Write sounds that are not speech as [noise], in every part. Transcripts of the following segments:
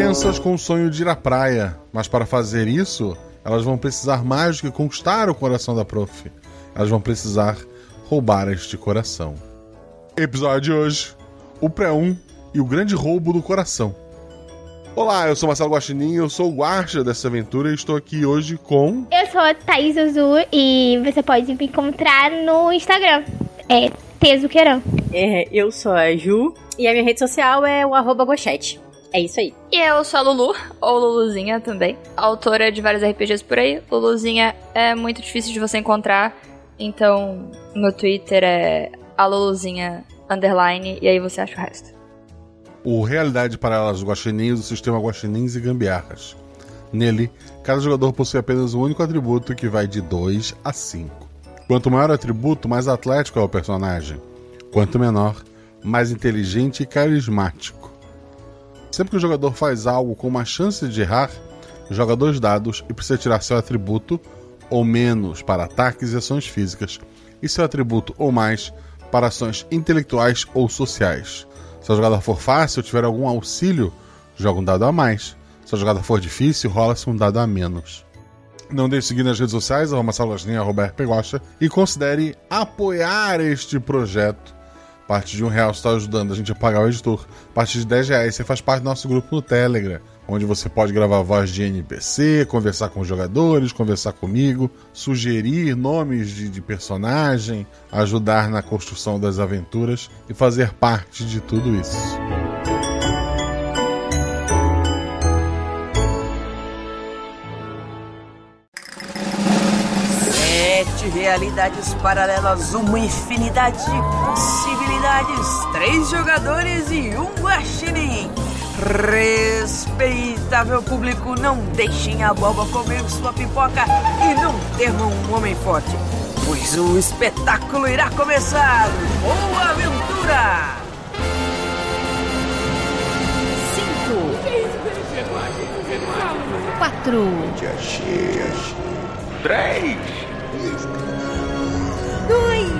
crianças com o sonho de ir à praia, mas para fazer isso, elas vão precisar mais do que conquistar o coração da prof. Elas vão precisar roubar este coração. Episódio de hoje: o pré-1 e o grande roubo do coração. Olá, eu sou Marcelo Guaxinim, eu sou o guarda dessa aventura e estou aqui hoje com... Eu sou a Thaís Azul e você pode me encontrar no Instagram. É Tezuqueirão. É, eu sou a Ju e a minha rede social é o arroba Gochete. É isso aí. E eu sou a Lulu, ou Luluzinha também, autora de vários RPGs por aí. Luluzinha é muito difícil de você encontrar, então meu Twitter é a Luluzinha underline e aí você acha o resto o Realidade Paralela dos Guaxinins do sistema Guaxinins e Gambiarras. Nele, cada jogador possui apenas um único atributo que vai de 2 a 5. Quanto maior o atributo, mais atlético é o personagem. Quanto menor, mais inteligente e carismático. Sempre que o jogador faz algo com uma chance de errar, joga dois dados e precisa tirar seu atributo ou menos para ataques e ações físicas, e seu atributo ou mais para ações intelectuais ou sociais. Se a jogada for fácil, tiver algum auxílio, joga um dado a mais. Se a jogada for difícil, rola-se um dado a menos. Não deixe de seguir nas redes sociais, arroba salosninha, arroba e considere apoiar este projeto. A partir de um real você está ajudando a gente a pagar o editor. A partir de 10 reais você faz parte do nosso grupo no Telegram onde você pode gravar voz de NPC, conversar com os jogadores, conversar comigo, sugerir nomes de, de personagem, ajudar na construção das aventuras e fazer parte de tudo isso. Realidades paralelas, uma infinidade de possibilidades, três jogadores e um guaxinim. Respeitável público, não deixem a boba comer sua pipoca e não temam um homem forte, pois o espetáculo irá começar! Boa aventura! Cinco, quatro, três, dois,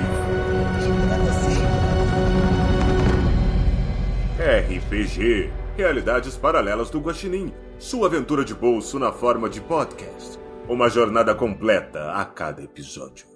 RPG Realidades Paralelas do Guaxinim, sua aventura de bolso na forma de podcast. Uma jornada completa a cada episódio.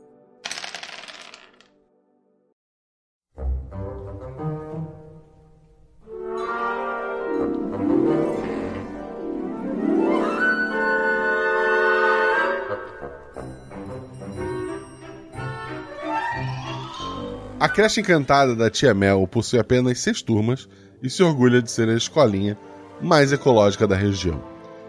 A creche encantada da Tia Mel possui apenas seis turmas e se orgulha de ser a escolinha mais ecológica da região.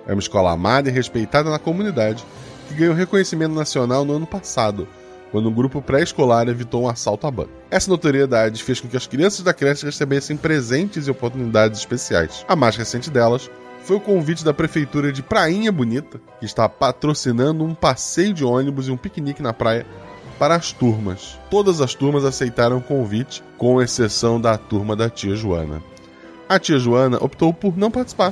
É uma escola amada e respeitada na comunidade que ganhou reconhecimento nacional no ano passado, quando um grupo pré-escolar evitou um assalto à banca. Essa notoriedade fez com que as crianças da creche recebessem presentes e oportunidades especiais. A mais recente delas foi o convite da prefeitura de Prainha Bonita, que está patrocinando um passeio de ônibus e um piquenique na praia para as turmas. Todas as turmas aceitaram o convite, com exceção da turma da tia Joana. A tia Joana optou por não participar,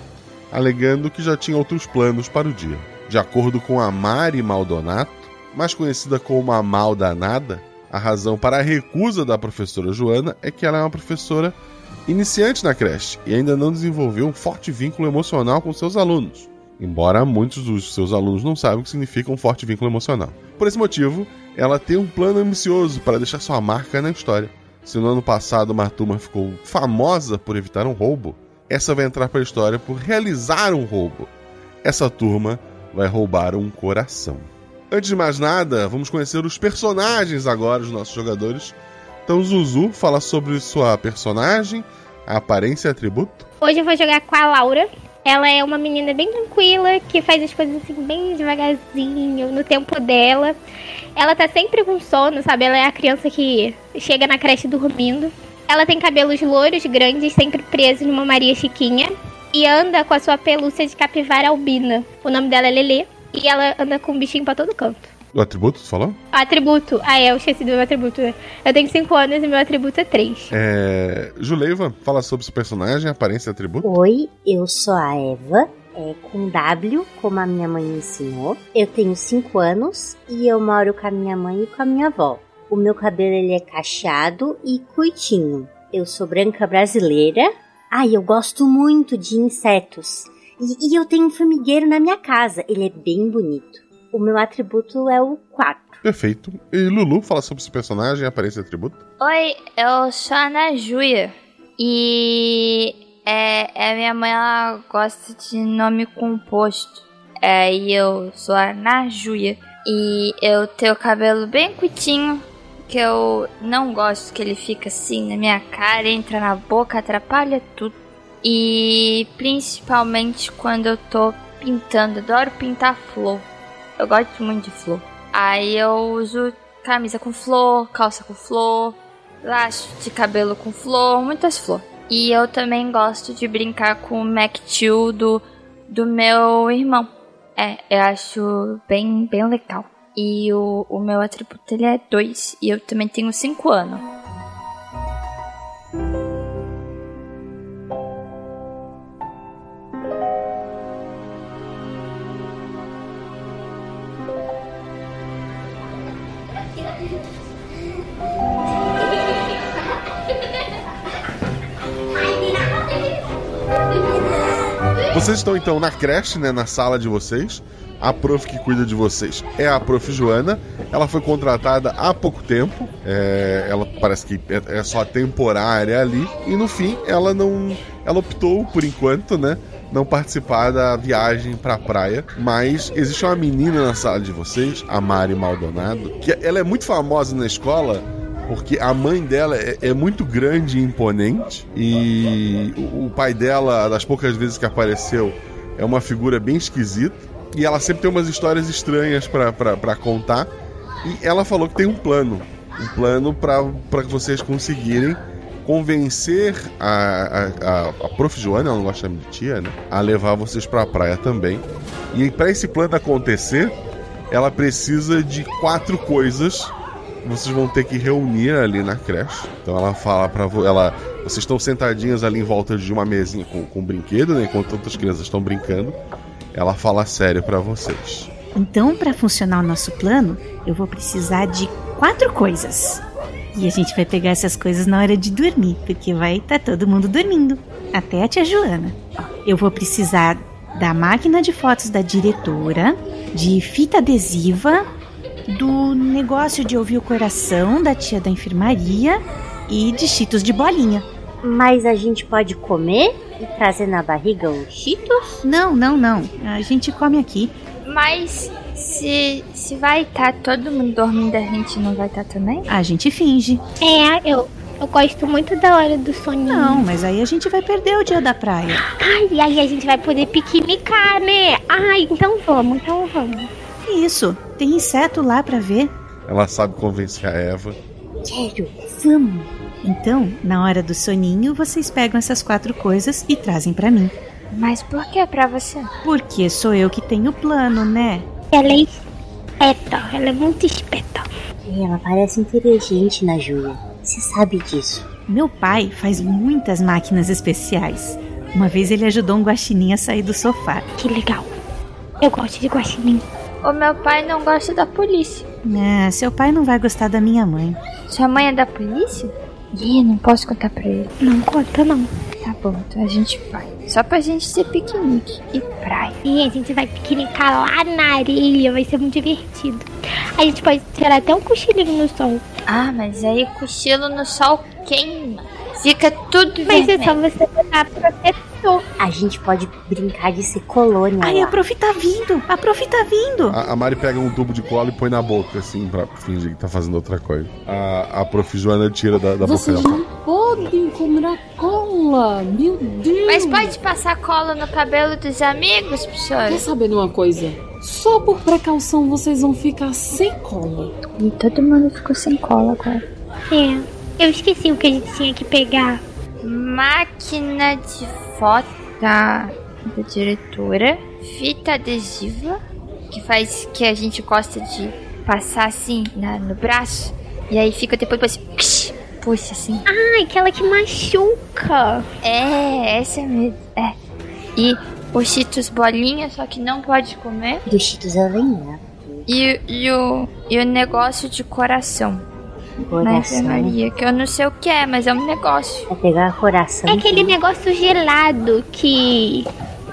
alegando que já tinha outros planos para o dia. De acordo com a Mari Maldonato, mais conhecida como a Mal Danada, a razão para a recusa da professora Joana é que ela é uma professora iniciante na creche e ainda não desenvolveu um forte vínculo emocional com seus alunos, embora muitos dos seus alunos não saibam o que significa um forte vínculo emocional. Por esse motivo, ela tem um plano ambicioso para deixar sua marca na história. Se no ano passado uma turma ficou famosa por evitar um roubo, essa vai entrar para a história por realizar um roubo. Essa turma vai roubar um coração. Antes de mais nada, vamos conhecer os personagens agora, os nossos jogadores. Então, Zuzu fala sobre sua personagem, a aparência e atributo. Hoje eu vou jogar com a Laura. Ela é uma menina bem tranquila, que faz as coisas assim bem devagarzinho, no tempo dela. Ela tá sempre com sono, sabe? Ela é a criança que chega na creche dormindo. Ela tem cabelos louros, grandes, sempre presos numa Maria Chiquinha. E anda com a sua pelúcia de capivara albina. O nome dela é Lelê. E ela anda com um bichinho pra todo canto. O atributo, tu falou? Atributo. Ah, é, eu esqueci do meu atributo. Eu tenho 5 anos e meu atributo é 3. É. Juleiva, fala sobre seu personagem, aparência e atributo. Oi, eu sou a Eva é, com W, como a minha mãe me ensinou. Eu tenho 5 anos e eu moro com a minha mãe e com a minha avó. O meu cabelo ele é cacheado e curtinho. Eu sou branca brasileira. Ai, ah, eu gosto muito de insetos. E, e eu tenho um formigueiro na minha casa. Ele é bem bonito. O meu atributo é o 4. Perfeito. E Lulu, fala sobre esse personagem, aparece atributo. Oi, eu sou a Ana Júlia. E é, é, minha mãe ela gosta de nome composto. É, e eu sou a Ana Júlia. E eu tenho o cabelo bem curtinho. Que eu não gosto que ele fica assim na minha cara, entra na boca, atrapalha tudo. E principalmente quando eu tô pintando, adoro pintar flor. Eu gosto muito de flor. Aí eu uso camisa com flor, calça com flor, laço de cabelo com flor, muitas flores. E eu também gosto de brincar com o Mac Chill do, do meu irmão. É, eu acho bem, bem legal. E o, o meu atributo ele é 2 e eu também tenho 5 anos. Vocês estão então na creche, né, na sala de vocês. A prof que cuida de vocês é a prof Joana. Ela foi contratada há pouco tempo. É, ela parece que é, é só temporária ali. E no fim, ela não. Ela optou, por enquanto, né? Não participar da viagem pra praia. Mas existe uma menina na sala de vocês, a Mari Maldonado, que ela é muito famosa na escola porque a mãe dela é, é, muito grande e imponente e o, o, pai dela, das poucas vezes que apareceu, é uma figura bem esquisita e ela sempre tem umas histórias estranhas para contar e ela falou que tem um plano, um plano para vocês conseguirem convencer a, a, a, a prof. Joana, ela não gosta de tia, né? A levar vocês para a praia também. E para esse plano acontecer, ela precisa de quatro coisas vocês vão ter que reunir ali na creche. Então ela fala para ela, vocês estão sentadinhas ali em volta de uma mesinha com, com um brinquedo, né? Enquanto outras crianças estão brincando. Ela fala sério para vocês. Então, para funcionar o nosso plano, eu vou precisar de quatro coisas. E a gente vai pegar essas coisas na hora de dormir, porque vai estar tá todo mundo dormindo, até a tia Joana. Eu vou precisar da máquina de fotos da diretora, de fita adesiva do negócio de ouvir o coração da tia da enfermaria e de cheetos de bolinha. Mas a gente pode comer e trazer na barriga os cheetos? Não, não, não. A gente come aqui. Mas se, se vai estar tá todo mundo dormindo, a gente não vai estar tá também? A gente finge. É, eu, eu gosto muito da hora do soninho. Não, mas aí a gente vai perder o dia da praia. Ai, e aí a gente vai poder piquenicar, né? Ai, então vamos, então vamos. Isso, tem inseto lá para ver. Ela sabe convencer a Eva. Quero, vamos. Então, na hora do soninho, vocês pegam essas quatro coisas e trazem para mim. Mas por que para você? Porque sou eu que tenho o plano, né? Ela é esperta, ela é muito esperta. Ela parece inteligente na Júlia. Você sabe disso. Meu pai faz muitas máquinas especiais. Uma vez ele ajudou um guaxinim a sair do sofá. Que legal. Eu gosto de guaxinim. O meu pai não gosta da polícia. É, seu pai não vai gostar da minha mãe. Sua mãe é da polícia? Ih, não posso contar pra ele. Não conta, não. Tá bom, então a gente vai. Só pra gente ser piquenique e praia. E a gente vai piquenicar lá na areia, vai ser muito divertido. A gente pode tirar até um cochilinho no sol. Ah, mas aí cochilo no sol queima. Fica tudo Mas vermelho. é só você botar protetor. A gente pode brincar de ser colônia. Ai, lá. a prof tá vindo! A prof tá vindo! A, a Mari pega um tubo de cola e põe na boca, assim, pra fingir que tá fazendo outra coisa. A, a prof. Joana tira da, da boca Vocês dela. não podem comer a cola! Meu Deus! Mas pode passar cola no cabelo dos amigos, Quer professora? saber de uma coisa? Só por precaução vocês vão ficar sem cola. E todo mundo ficou sem cola agora. É. Eu esqueci o que a gente tinha que pegar. Máquina de foto da, da diretora. Fita adesiva. Que faz que a gente gosta de passar assim na- no braço. E aí fica depois, depois puxa assim. Ai, aquela que machuca. É, essa é mesmo. É. E os cheetos bolinha, só que não pode comer. Do Cheetos eu lembro. E, e, o, e o negócio de coração. Coração. enfermaria. Que eu não sei o que é, mas é um negócio. Vai pegar coração. É aquele negócio gelado que.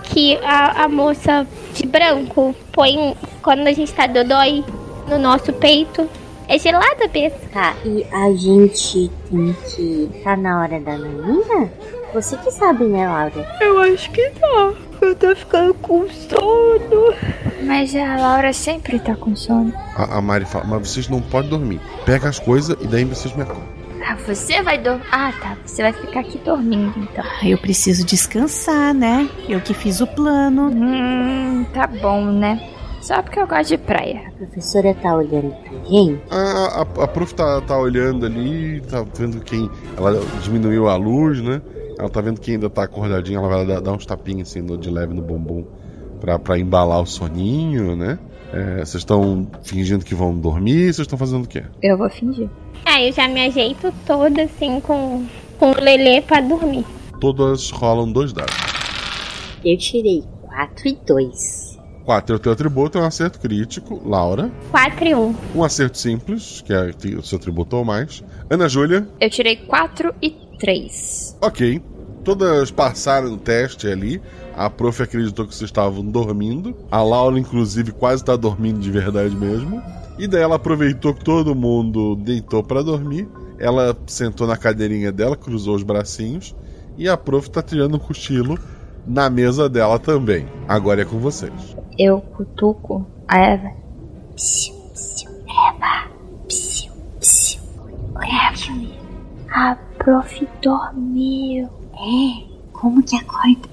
que a, a moça de branco põe quando a gente tá dodói no nosso peito. É gelada, Bessa. Tá, e a gente tem que. Tá na hora da naninha? Você que sabe, né, Laura? Eu acho que tá. Eu tô ficando com sono. Mas a Laura sempre tá com sono. A, a Mari fala, mas vocês não podem dormir. Pega as coisas e daí vocês me acordam. Ah, você vai dormir. Ah, tá. Você vai ficar aqui dormindo, então. Ah, Eu preciso descansar, né? Eu que fiz o plano. Hum, tá bom, né? Só porque eu gosto de praia. A professora tá olhando pra gente? A, a, a prof tá, tá olhando ali, tá vendo quem. Ela diminuiu a luz, né? Ela tá vendo quem ainda tá acordadinho, ela vai dar, dar uns tapinhos assim no- de leve no bumbum pra, pra embalar o soninho, né? É, Vocês estão fingindo que vão dormir, vocês estão fazendo o quê? Eu vou fingir. Aí eu já me ajeito toda assim com, com o Lelê pra dormir. Todas rolam dois dados. Eu tirei 4 e 2. 4 é o teu atributo, é um acerto crítico. Laura. 4 e 1. Um acerto simples, que é o seu atributo ou mais. Ana Júlia. Eu tirei 4 e 3. Ok. Todas passaram no teste ali. A prof acreditou que vocês estavam dormindo. A Laura, inclusive, quase está dormindo de verdade mesmo. E daí ela aproveitou que todo mundo deitou para dormir. Ela sentou na cadeirinha dela, cruzou os bracinhos. E a prof tá tirando um cochilo na mesa dela também. Agora é com vocês. Eu cutuco a Eva. Psiu, psiu, Eva. Psiu, psiu. Eva. Prof dormiu. É, como que acorda?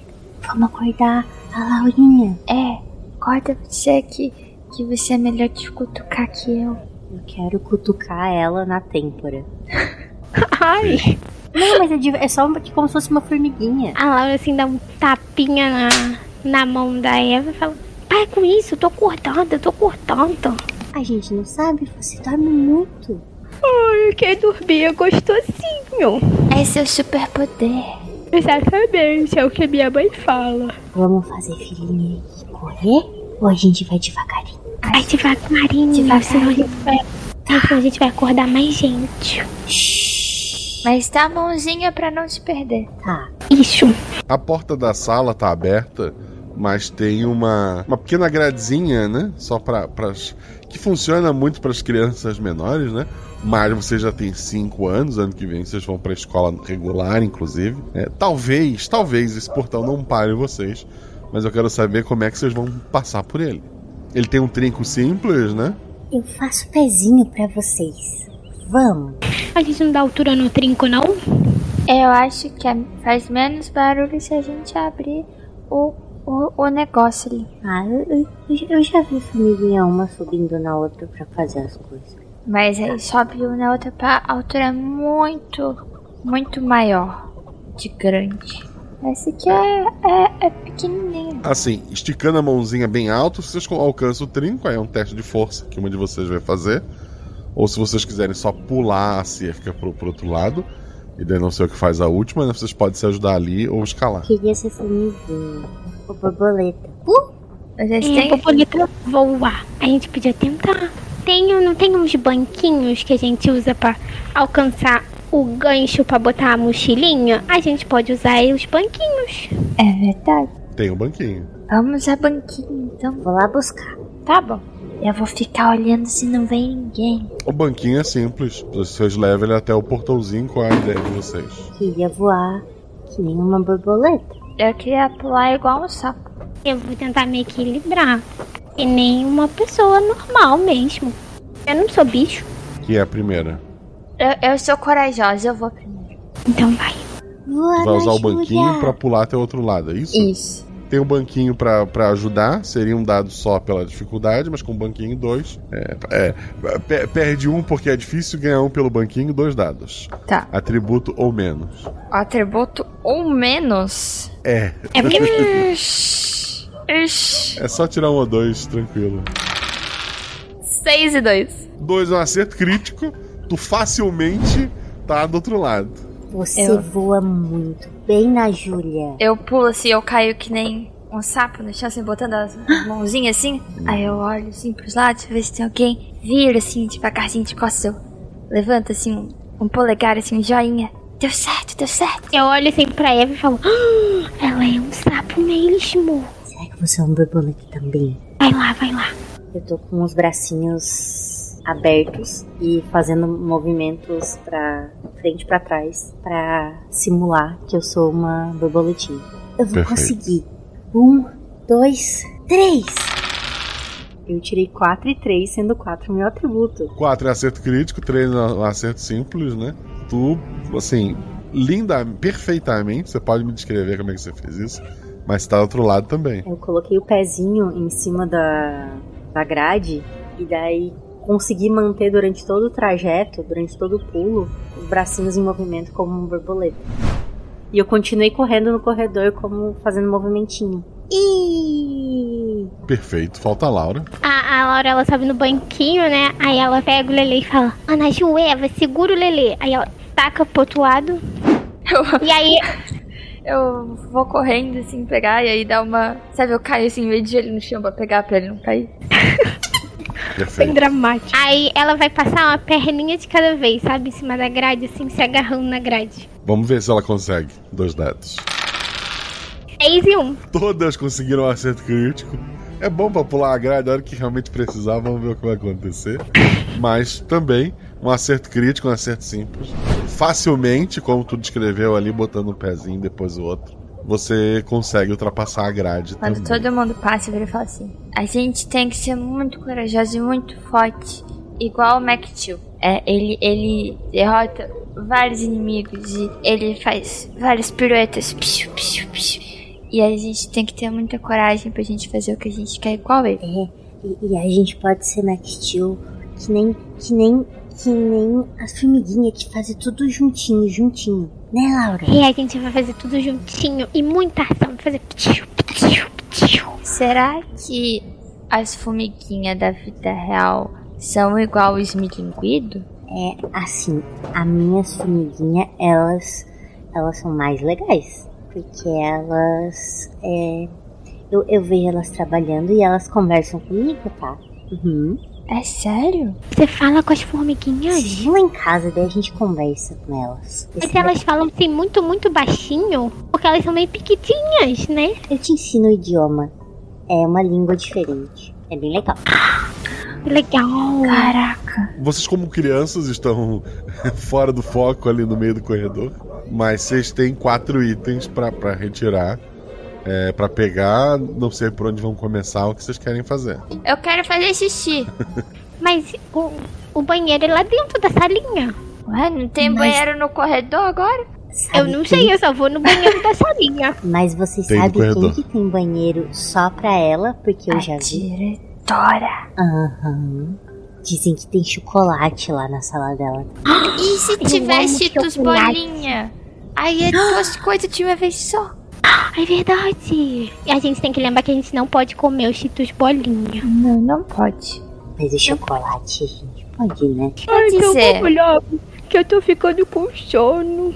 Vamos acordar a Laurinha. É, acorda você que, que você é melhor de cutucar que eu. Eu quero cutucar ela na têmpora. [laughs] Ai. Não, mas é, de- é só uma- como se fosse uma formiguinha. A Laura assim dá um tapinha na, na mão da Eva e fala: Para com isso, eu tô acordada, eu tô acordada. A gente não sabe, você dorme muito. Ai, quem dormir é gostosinho. É seu superpoder. Exatamente, é o que minha mãe fala. Vamos fazer filhinha e correr? Ou a gente vai devagarinho? Ai, devagarinho, senão a gente vai, senão a gente vai acordar mais gente. Mas dá a mãozinha pra não se perder. Tá. Isso. A porta da sala tá aberta, mas tem uma, uma pequena gradezinha, né? Só para que funciona muito para as crianças menores, né? Mas você já tem 5 anos, ano que vem vocês vão para escola regular, inclusive. É, talvez, talvez esse portão não pare vocês, mas eu quero saber como é que vocês vão passar por ele. Ele tem um trinco simples, né? Eu faço pezinho pra vocês. Vamos. A gente não dá altura no trinco, não? Eu acho que é- faz menos barulho se a gente abrir o, o, o negócio ali. Ah, eu, eu- eu já vi formiguinha uma subindo na outra pra fazer as coisas. Mas aí sobe uma na outra pra altura muito, muito maior de grande. Esse aqui é, é, é pequenininho. Assim, esticando a mãozinha bem alto, vocês alcançam o trinco, aí é um teste de força que uma de vocês vai fazer. Ou se vocês quiserem só pular a cerca pro, pro outro lado, e daí não sei o que faz a última, né? Vocês podem se ajudar ali ou escalar. Queria ser formiguinha. Ou borboleta. Uh! Vocês É, têm... borboleta voa. A gente podia tentar. Tem, não tem uns banquinhos que a gente usa pra alcançar o gancho pra botar a mochilinha? A gente pode usar aí os banquinhos. É verdade. Tem um banquinho. Vamos a banquinho, então. Vou lá buscar. Tá bom. Eu vou ficar olhando se não vem ninguém. O banquinho é simples. Vocês levam ele até o portãozinho com a ideia de vocês. Queria voar que nem uma borboleta. Eu queria pular igual um sapo. Eu vou tentar me equilibrar. E nem uma pessoa normal mesmo. Eu não sou bicho. Que é a primeira. Eu, eu sou corajosa, eu vou primeiro. Então vai. Voa, Vai usar o banquinho pra pular até o outro lado, é isso? Isso. Tem um banquinho pra pra ajudar, seria um dado só pela dificuldade, mas com banquinho dois. É, é, pe- perde um porque é difícil, ganha um pelo banquinho, dois dados. Tá. Atributo ou menos. Atributo ou menos. É. É [laughs] porque Ixi. É só tirar um ou dois, tranquilo. 6 e 2. Dois é um acerto crítico, tu facilmente tá do outro lado. Você Eu- voa muito. Bem na Júlia. Eu pulo assim, eu caio que nem um sapo no chão, assim, botando as mãozinhas assim. Aí eu olho assim pros lados, ver se tem alguém. Vira assim, devagarzinho de costas. Eu levanto assim um, um polegar, assim, um joinha. Deu certo, deu certo. Eu olho assim pra Eva e falo: "Ah, ela é um sapo mesmo. Você é um borboleta também? Vai lá, vai lá. Eu tô com os bracinhos abertos e fazendo movimentos pra frente e pra trás pra simular que eu sou uma borboletinha. Eu vou Perfeito. conseguir. Um, dois, três! Eu tirei 4 e 3, sendo 4 meu atributo. 4 é acerto crítico, 3 é um acerto simples, né? Tu, assim, linda, perfeitamente, você pode me descrever como é que você fez isso, mas tá do outro lado também. Eu coloquei o pezinho em cima da, da grade e daí consegui manter durante todo o trajeto, durante todo o pulo, os bracinhos em movimento como um borboleta. E eu continuei correndo no corredor como fazendo movimentinho. E Perfeito, falta a Laura. A, a Laura, ela sobe no banquinho, né? Aí ela pega o Lele e fala: Ana Ju, Eva, segura o Lele. Aí ela taca pro outro lado. E aí, [laughs] Eu vou correndo, assim, pegar e aí dá uma. Sabe, eu caio assim, meio de ele no chão pra pegar pra ele não cair. [laughs] bem dramático. Aí ela vai passar uma perninha de cada vez, sabe? Em cima da grade, assim, se agarrando na grade. Vamos ver se ela consegue. Dois dados. Seis e um. Todas conseguiram um acerto crítico. É bom pra pular a grade a hora que realmente precisar, vamos ver o que vai acontecer. Mas também um acerto crítico, um acerto simples. Facilmente, como tu descreveu ali, botando um pezinho depois o outro, você consegue ultrapassar a grade Quando também. todo mundo passa, ele fala assim: A gente tem que ser muito corajoso e muito forte, igual o Mac Steel. É, ele, ele derrota vários inimigos e ele faz várias piruetas. Psiu, psiu, psiu. E a gente tem que ter muita coragem pra gente fazer o que a gente quer igual ele. É, e, e a gente pode ser Max Steel que nem, que nem, que nem as formiguinhas que fazem tudo juntinho, juntinho. Né, Laura? E a gente vai fazer tudo juntinho e muita ação. Vai fazer. ptiu, ptiu, ptiu. Será que as formiguinhas da vida real são igual o esmilinguido? É, assim, as minhas formiguinhas, elas, elas são mais legais. Porque elas, é, eu, eu vejo elas trabalhando e elas conversam comigo, tá? Uhum. É sério? Você fala com as formiguinhas? Sim, lá em casa, daí a gente conversa com elas. Mas elas falam assim muito, muito baixinho, porque elas são meio piquitinhas, né? Eu te ensino o idioma. É uma língua diferente. É bem legal. Legal. Caraca. Vocês, como crianças, estão [laughs] fora do foco ali no meio do corredor. Mas vocês têm quatro itens pra retirar. É, para pegar, não sei por onde vão começar, o que vocês querem fazer. Eu quero fazer xixi. [laughs] Mas o, o banheiro é lá dentro da salinha. Ué, não tem Mas- banheiro no corredor agora? Eu não sei, eu só vou no banheiro da salinha. [laughs] Mas você Tem sabe quem que tem banheiro só pra ela? Porque eu A já vi. diretora. Aham. Dizem que tem chocolate lá na sala dela. [gasps] E se Eu tiver Cheetos bolinha? Aí é duas [gasps] coisas de uma vez só. É verdade. E a gente tem que lembrar que a gente não pode comer os cheetos bolinha. Não, não pode. Mas o chocolate, gente, pode, né? Quer dizer, olhar, que eu tô ficando com sono.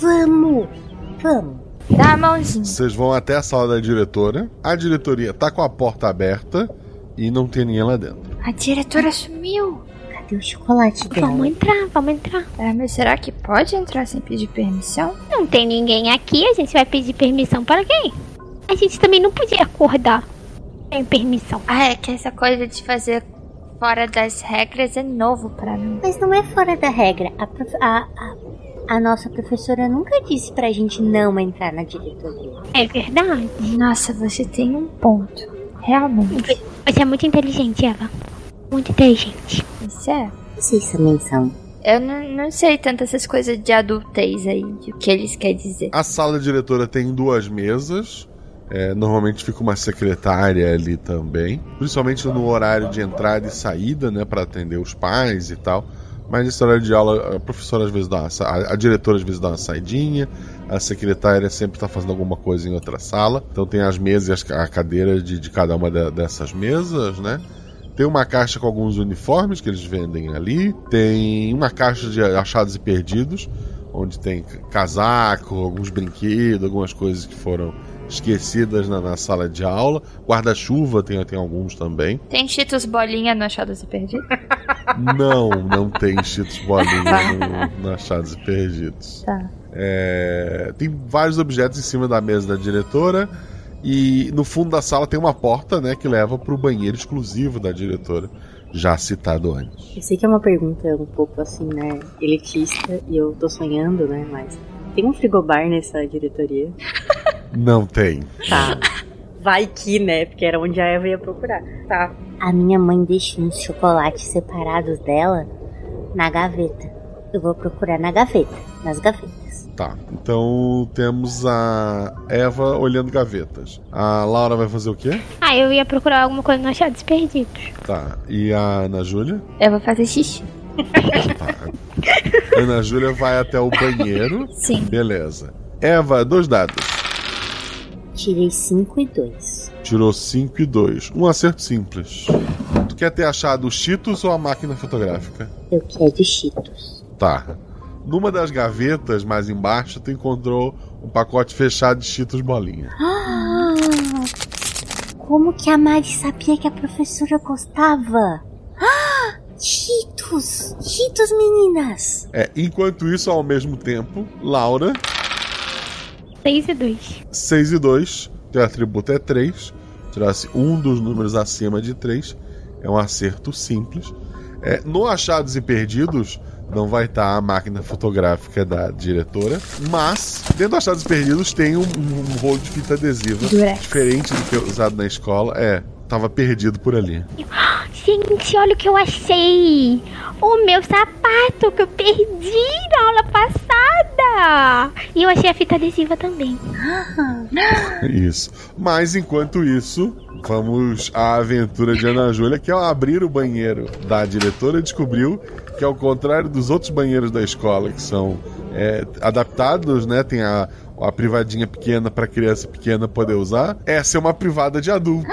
Vamos! Vamos! dá a mãozinha. Vocês vão até a sala da diretora. A diretoria tá com a porta aberta e não tem ninguém lá dentro. A diretora sumiu. Cadê o chocolate dela? Vamos entrar, vamos entrar. É, mas será que pode entrar sem pedir permissão? Não tem ninguém aqui, a gente vai pedir permissão para quem? A gente também não podia acordar sem permissão. Ah, é que essa coisa de fazer fora das regras é novo pra mim. Mas não é fora da regra. A, prof- a, a, a nossa professora nunca disse pra gente não entrar na diretoria. É verdade. Nossa, você tem um ponto. Realmente. Você é muito inteligente, Eva. Muito inteligente. Isso é. Vocês também são. Eu não, não sei tanto essas coisas de adultez aí, de o que eles querem dizer. A sala da diretora tem duas mesas. É, normalmente fica uma secretária ali também. Principalmente no horário de entrada e saída, né? Pra atender os pais e tal. Mas nesse horário de aula, a professora às vezes dá uma, a, a diretora às vezes dá uma saidinha. A secretária sempre tá fazendo alguma coisa em outra sala. Então tem as mesas e a cadeira de, de cada uma de- dessas mesas, né? Tem uma caixa com alguns uniformes que eles vendem ali. Tem uma caixa de achados e perdidos, onde tem casaco, alguns brinquedos, algumas coisas que foram esquecidas na, na sala de aula. Guarda-chuva tem, tem alguns também. Tem Cheetos bolinha no Achados e Perdido? [laughs] Não, não tem Cheetos bolinha no, no Achados e Perdidos. Tá. É, tem vários objetos em cima da mesa da diretora e no fundo da sala tem uma porta, né, que leva pro banheiro exclusivo da diretora, já citado antes. Eu sei que é uma pergunta um pouco assim, né, elitista, e eu tô sonhando, né, mas tem um frigobar nessa diretoria? [laughs] Não tem. Tá. Vai que, né, porque era onde a Eva ia procurar. Tá. A minha mãe deixa uns chocolates separados dela na gaveta. Eu vou procurar na gaveta, nas gavetas. Tá. Então temos a Eva olhando gavetas. A Laura vai fazer o quê? Ah, eu ia procurar alguma coisa no Achados Perdidos. Tá. E a Ana Júlia? Eu vou fazer xixi. A Ana Júlia vai até o banheiro. Sim. Beleza. Eva, dois dados. Tirei 5 e 2. Tirou 5 e 2. Um acerto simples. Tu quer ter achado os Cheetos ou a máquina fotográfica? Eu quero Cheetos. Tá. Numa das gavetas mais embaixo, tu encontrou um pacote fechado de Cheetos bolinha. Ah, [gasps] como que a Mari sabia que a professora gostava? Ah, [gasps] Cheetos! Cheetos, meninas! É, enquanto isso, ao mesmo tempo, Laura, 6 e 2. 6 e 2, teu atributo é 3. Tirasse um dos números acima de 3, é um acerto simples. É, no Achados e Perdidos, não vai estar a máquina fotográfica da diretora, mas dentro do Achados Perdidos tem um, um rolo de fita adesiva Durex. diferente do que é usado na escola. É, tava perdido por ali. Gente, olha o que eu achei! O meu sapato que eu perdi na aula passada! E eu achei a fita adesiva também. [laughs] Isso. Mas enquanto isso, vamos à aventura de Ana Júlia, que ao abrir o banheiro da diretora descobriu que ao contrário dos outros banheiros da escola, que são é, adaptados, né? Tem a, a privadinha pequena para criança pequena poder usar. Essa é uma privada de adulto.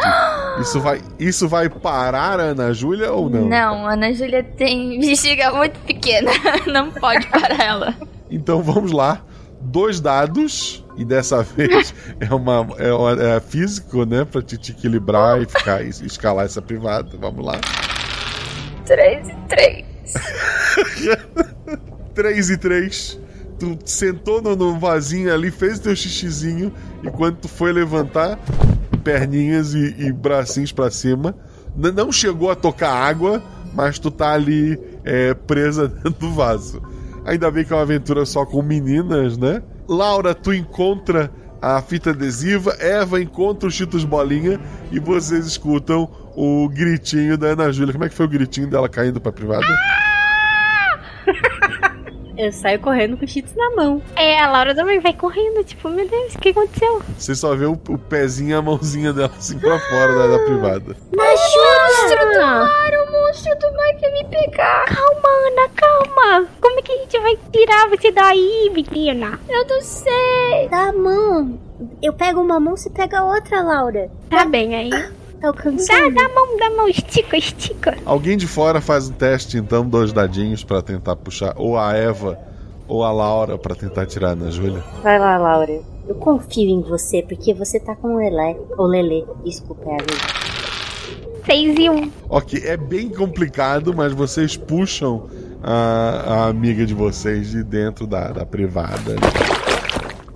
Isso vai, isso vai parar a Ana Júlia ou não? Não, a Ana Júlia tem bexiga muito pequena. [laughs] Não pode parar ela. Então vamos lá. Dois dados. E dessa [laughs] vez é uma é, uma- é físico, né? Pra te, te equilibrar e ficar e escalar essa privada. Vamos lá. 3 e 3. 3 [laughs] e 3. Tu sentou no, no vasinho ali, fez teu xixizinho. E quando tu foi levantar, perninhas e, e bracinhos pra cima. N- não chegou a tocar água, mas tu tá ali é, presa [laughs] dentro do vaso. Ainda bem que é uma aventura só com meninas, né? Laura, tu encontra a fita adesiva, Eva encontra o Cheetos Bolinha e vocês escutam o gritinho da Ana Júlia. Como é que foi o gritinho dela caindo pra privada? [laughs] Eu saio correndo com o Cheetos na mão. É, a Laura também vai correndo, tipo, meu Deus, o que aconteceu? Você só vê o, o pezinho e a mãozinha dela assim pra fora da, da privada. Monstro do mar, o monstro do mar quer me pegar. Calma, Ana, calma. Como é que a gente vai tirar você daí, menina? Eu não sei. Dá a mão. Eu pego uma mão, você pega a outra, Laura. Tá bem aí. Tá alcançando. Dá, dá a mão, dá a mão, estica, estica. Alguém de fora faz um teste, então, dois dadinhos pra tentar puxar, ou a Eva ou a Laura pra tentar tirar a Ana Júlia. Vai lá, Laura. Eu confio em você, porque você tá com o Lelé. O Lelê, desculpa, é a Lelê. 6 e 1. Um. Ok, é bem complicado, mas vocês puxam a, a amiga de vocês de dentro da, da privada.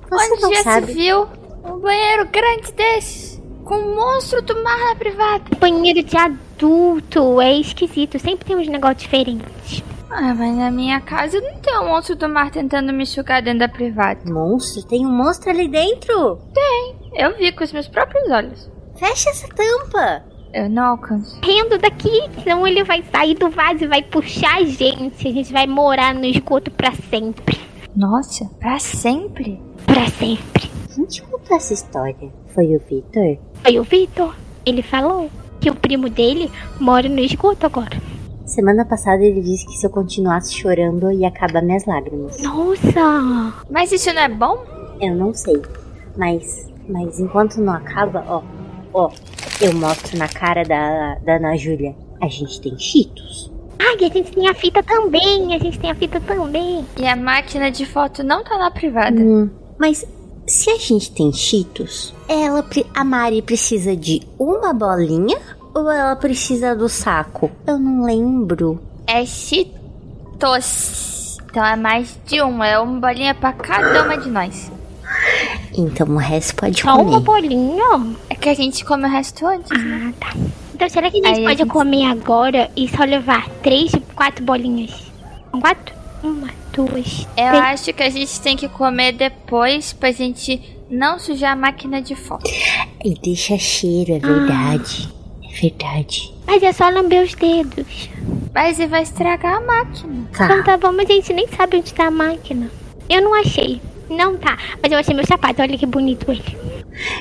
Você Onde já sabe? se viu um banheiro grande desses? Com um monstro do mar na privada? Banheiro de adulto, é esquisito. Sempre tem uns negócios diferentes. Ah, mas na minha casa não tem um monstro do mar tentando me sugar dentro da privada. Monstro? Tem um monstro ali dentro? Tem. Eu vi com os meus próprios olhos. Fecha essa tampa. Eu não alcanço. Rindo daqui, senão ele vai sair do vaso e vai puxar a gente. A gente vai morar no esgoto pra sempre. Nossa, pra sempre? Pra sempre. Quem te contou essa história? Foi o Victor? Foi o Vitor. Ele falou que o primo dele mora no esgoto agora. Semana passada ele disse que se eu continuasse chorando ia acabar minhas lágrimas. Nossa! Mas isso não é bom? Eu não sei. Mas, mas enquanto não acaba, ó, ó, eu mostro na cara da, da Ana Júlia. A gente tem cheetos. Ai, a gente tem a fita também. A gente tem a fita também. E a máquina de foto não tá na privada. Hum, mas se a gente tem cheetos, ela, a Mari precisa de uma bolinha ou ela precisa do saco? Eu não lembro. é Cheetos. Então é mais de um, é uma bolinha pra cada uma de nós. Então o resto pode Só uma comer. bolinha? É que a gente come o resto antes, né? Ah, tá. Então será que a gente Aí a pode gente- comer agora e só levar três, quatro bolinhas? Quatro? Uma, duas, Eu três. acho que a gente tem que comer depois pra gente não sujar a máquina de foto. E deixa cheiro, é verdade. É verdade. Mas é só lamber os dedos. Mas ele vai estragar a máquina. Então Tá. tá bom, mas a gente nem sabe onde tá a máquina. Eu não achei. Não tá. Mas eu achei meu sapato. Olha que bonito ele.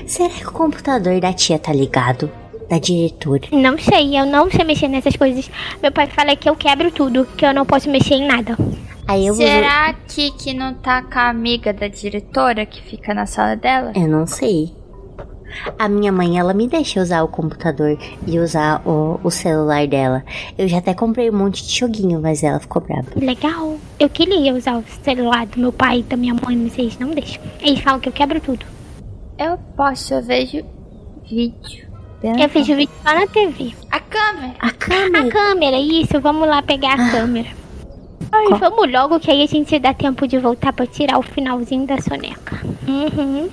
Será que o computador da tia tá ligado? Da diretora. Não sei, eu não sei mexer nessas coisas. Meu pai fala que eu quebro tudo, que eu não posso mexer em nada. Aí eu vou. Será que, que não tá com a amiga da diretora que fica na sala dela? Eu não sei. A minha mãe, ela me deixa usar o computador e usar o, o celular dela. Eu já até comprei um monte de joguinho, mas ela ficou brava. Legal. Eu queria usar o celular do meu pai e da minha mãe, mas eles não deixam. Eles falam que eu quebro tudo. Eu posso, eu vejo vídeo. Eu fiz o vídeo só na TV. A câmera. A câmera. A câmera, isso. Vamos lá pegar a câmera. Ai, vamos logo que aí a gente dá tempo de voltar pra tirar o finalzinho da soneca. Uhum.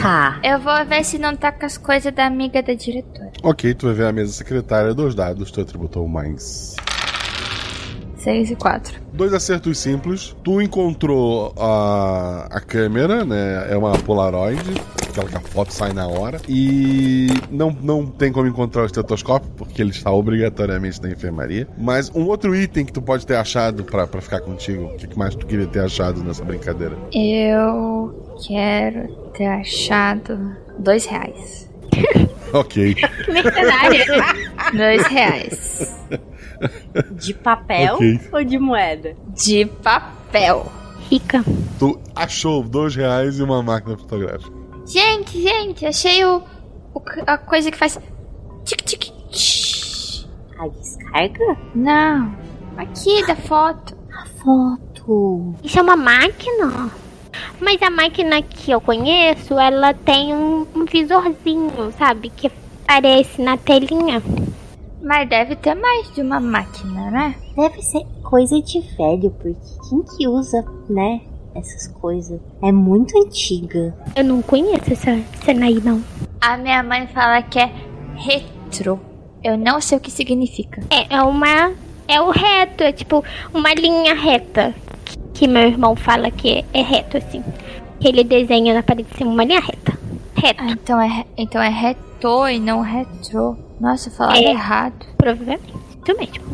Tá. Eu vou ver se não tá com as coisas da amiga da diretora. Ok, tu vai ver a mesa secretária dos dados, tu atributou mais. 6 e 4. Dois acertos simples. Tu encontrou a, a câmera, né? É uma Polaroid, aquela que a foto sai na hora. E não, não tem como encontrar o estetoscópio, porque ele está obrigatoriamente na enfermaria. Mas um outro item que tu pode ter achado pra, pra ficar contigo, o que mais tu queria ter achado nessa brincadeira? Eu quero ter achado dois reais. [laughs] Ok. [laughs] [laughs] Dois reais. De papel Ok. ou de moeda? De papel. Rica. Tu achou dois reais e uma máquina fotográfica. Gente, gente, achei o, o a coisa que faz. Tic, tic, tch. A descarga? Não. Aqui da foto. A foto. Isso é uma máquina? Mas a máquina que eu conheço, ela tem um, um visorzinho, sabe? Que aparece na telinha. Mas deve ter mais de uma máquina, né? Deve ser coisa de velho, porque quem que usa, né? Essas coisas. É muito antiga. Eu não conheço essa cena aí, não. A minha mãe fala que é retro. Eu não sei o que significa. É, é uma. É o reto, é tipo uma linha reta. Que, meu irmão fala que é reto, assim. Que ele desenha na parede assim, uma linha reta. Reto, Ah, então é, então é reto e não retro. Nossa, falaram É. errado. provavelmente. Isso mesmo.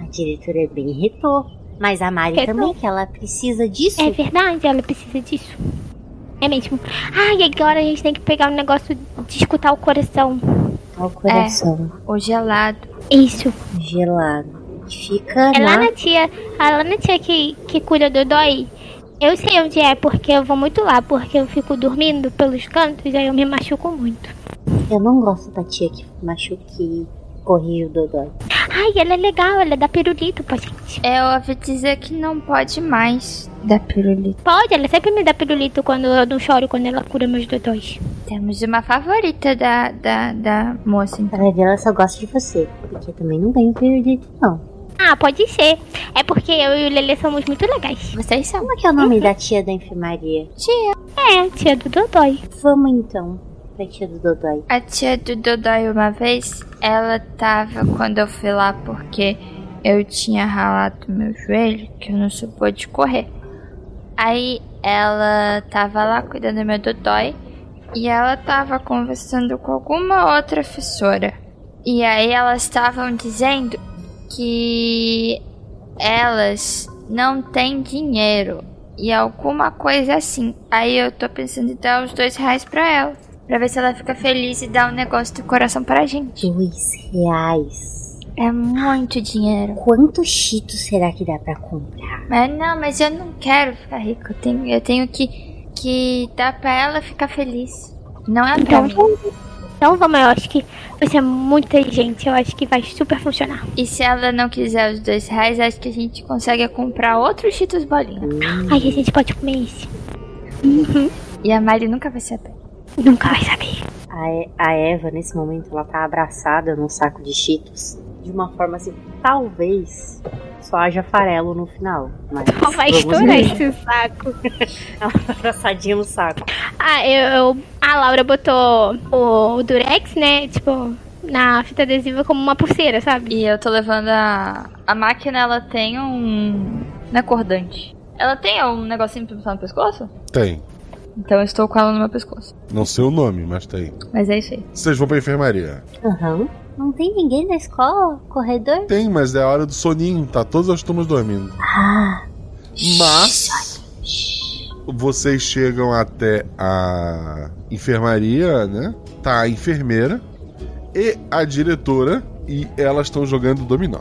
A diretora é bem retrô. Mas a Mari também, que ela precisa disso. É verdade, ela precisa disso. É mesmo. Ah, e agora a gente tem que pegar o negócio de escutar o coração. Ao coração. O gelado. Isso. Gelado. Fica É lá na... tia. É lá na tia que, que cuida do dói. Eu sei onde é, porque eu vou muito lá, porque eu fico dormindo pelos cantos, aí eu me machuco muito. Eu não gosto da tia que machuque corrige o Dodói. Ai, ela é legal, ela dá pirulito pra gente. Eu ouvi dizer que não pode mais dar pirulito. Pode, ela sempre me dá pirulito quando eu não choro, quando ela cura meus dodóis. Temos uma favorita da, da, da moça, então. Pra ver, ela só gosta de você. Porque eu também não ganho perdido, não. Ah, pode ser. É porque eu e o Lelê somos muito legais. Vocês são. Como é que é o nome da tia da enfermaria? É, tia do dodói. Vamos então pra tia do Dodói. A tia do Dodói, uma vez, ela tava quando eu fui lá porque eu tinha ralado meu joelho, que eu não sou de correr. Aí ela tava lá cuidando do meu Dodói e ela tava conversando com alguma outra professora. E aí elas estavam dizendo que elas não têm dinheiro e alguma coisa assim. Aí eu tô pensando em dar os dois reais pra ela. Pra ver se ela fica feliz e dá um negócio do coração pra gente. Dois reais. É muito dinheiro. Quantos cheetos será que dá pra comprar? Mas não, mas eu não quero ficar rico. Eu tenho, eu tenho que, que dar pra ela ficar feliz. Não é pra Então, mim. vamos- então vamos, eu acho que vai ser muita gente. Eu acho que vai super funcionar. E se ela não quiser os dois reais, acho que a gente consegue comprar outros Cheetos bolinha. Aí a gente pode comer esse. E a Mari nunca vai saber. Nunca vai saber. A, E- a Eva, nesse momento, ela tá abraçada num saco de cheetos. de uma forma assim, talvez só haja farelo no final. Mas Só vai estourar ver. esse saco. [laughs] Ela tá abraçadinha no saco. Ah, eu, eu- a Laura botou o Durex, né? Tipo, na fita adesiva como uma pulseira, sabe? E eu tô levando a. A máquina, ela tem um. Não é cordante. Ela tem um negocinho pra botar no pescoço? Tem. Então eu estou com ela no meu pescoço. Não sei o nome, mas tem. Mas é isso aí. Vocês vão pra enfermaria. Aham. Não tem ninguém na escola? Corredor? Tem, mas é a hora do soninho, tá todas as turmas dormindo. Ah. Mas vocês chegam até a enfermaria, né? Tá a enfermeira e a diretora e elas estão jogando dominó.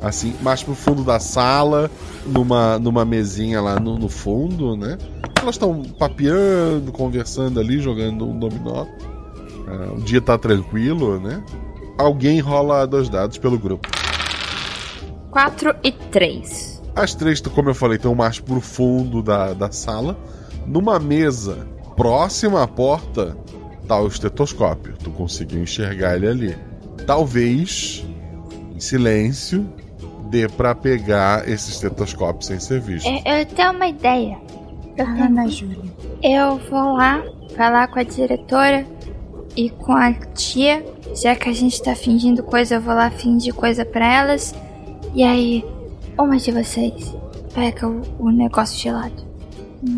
Assim, mais pro fundo da sala, numa, numa mesinha lá no, no fundo, né? Elas estão papeando, conversando ali, jogando um dominó. Ah, o dia tá tranquilo, né? Alguém rola dois dados pelo grupo. 4 e 3. As três, como eu falei, estão mais pro fundo da, da sala. Numa mesa próxima à porta tá o estetoscópio. Tu conseguiu enxergar ele ali. Talvez, em silêncio, dê pra pegar esse estetoscópio sem ser visto. Eu, eu tenho uma ideia. Eu, Ah. Ana Júlia. eu vou lá falar com a diretora e com a tia. Já que a gente tá fingindo coisa, eu vou lá fingir coisa pra elas. E aí, uma de vocês pega o, o negócio gelado.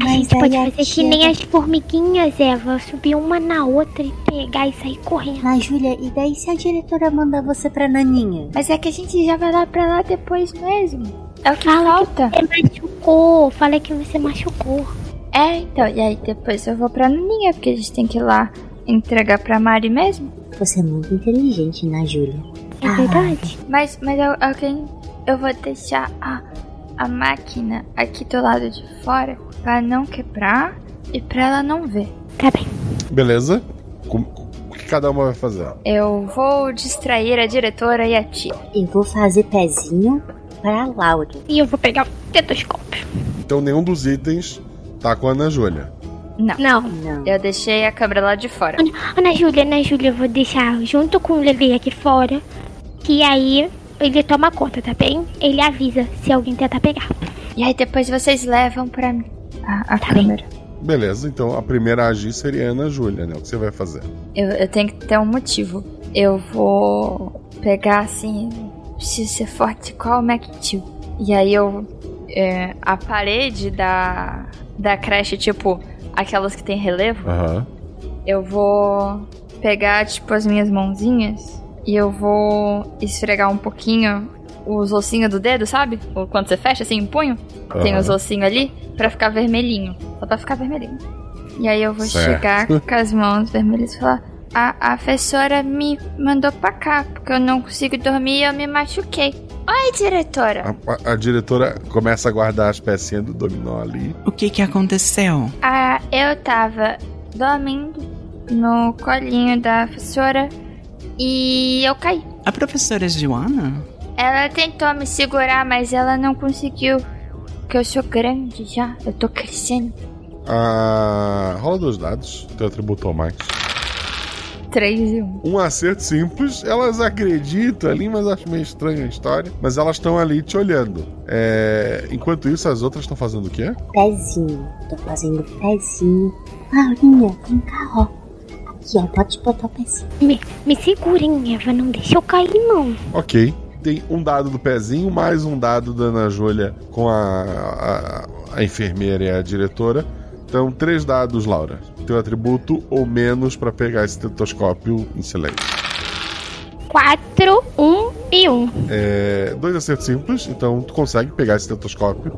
A Mas gente pode a fazer que nem as formiguinhas, Eva. Subir uma na outra e pegar e sair correndo. Ana Júlia, e daí se a diretora mandar você pra Naninha? Mas é que a gente já vai lá pra lá depois mesmo. É o que falta. Você machucou. Fala que você machucou. É, então, e aí depois eu vou pra Naninha, porque a gente tem que ir lá entregar pra Mari mesmo. Você é muito inteligente, Ana Júlia. É verdade? Mas, mas eu, alguém, eu vou deixar a, a máquina aqui do lado de fora pra não quebrar e pra ela não ver. Tá bem. Beleza? Com- O que cada uma vai fazer? Eu vou distrair a diretora e a tia. Eu vou fazer pezinho pra Laura. E eu vou pegar o tetoscópio. Então nenhum dos itens tá com a Ana Júlia. Não. Não. Não. Eu deixei a câmera lá de fora. Ana Júlia, Ana Júlia, eu vou deixar junto com o Lele aqui fora. Que aí ele toma conta, tá bem? Ele avisa se alguém tentar pegar. E aí depois vocês levam pra mim a, a câmera. Beleza, então a primeira a agir seria a Ana Júlia, né? O que você vai fazer? Eu, eu tenho que ter um motivo. Eu vou pegar assim. Preciso ser forte igual o McTill. E aí eu. é, a parede da. Da creche, tipo, aquelas que tem relevo, Aham. eu vou pegar, tipo, as minhas mãozinhas e eu vou esfregar um pouquinho os ossinhos do dedo, sabe? Ou Quando você fecha assim, um punho, tem Aham. os ossinhos ali, pra ficar vermelhinho. Só pra ficar vermelhinho. E aí eu vou Certo. chegar com as mãos vermelhas e falar: a, a professora me mandou pra cá, porque eu não consigo dormir e eu me machuquei. Oi, diretora. A, a- a diretora começa a guardar as pecinhas do dominó ali. O que que aconteceu? Ah, eu tava dormindo no colinho da professora e eu caí. A professora Joana? Ela tentou me segurar, mas ela não conseguiu. Porque eu sou grande já, eu tô crescendo. Ah, rola dois dados, teu atributo mais. 3 e 1. Um acerto simples, elas acreditam ali, mas acho meio estranha a história. Mas elas estão ali te olhando. É, Enquanto isso, as outras estão fazendo o quê? Pezinho. Tô fazendo pezinho. Laurinha, vem cá, ó. Aqui, ó. Pode botar o pezinho. Me, me segurem, Eva. Não deixa eu cair, não. Ok. Tem um dado do pezinho, mais um dado da Ana Júlia com a, a, a enfermeira e a diretora. Então, três dados, Laura. Teu atributo ou menos pra pegar esse tetoscópio em silêncio. 4, 1 e 1. É, dois acertos simples, então tu consegue pegar esse tetoscópio.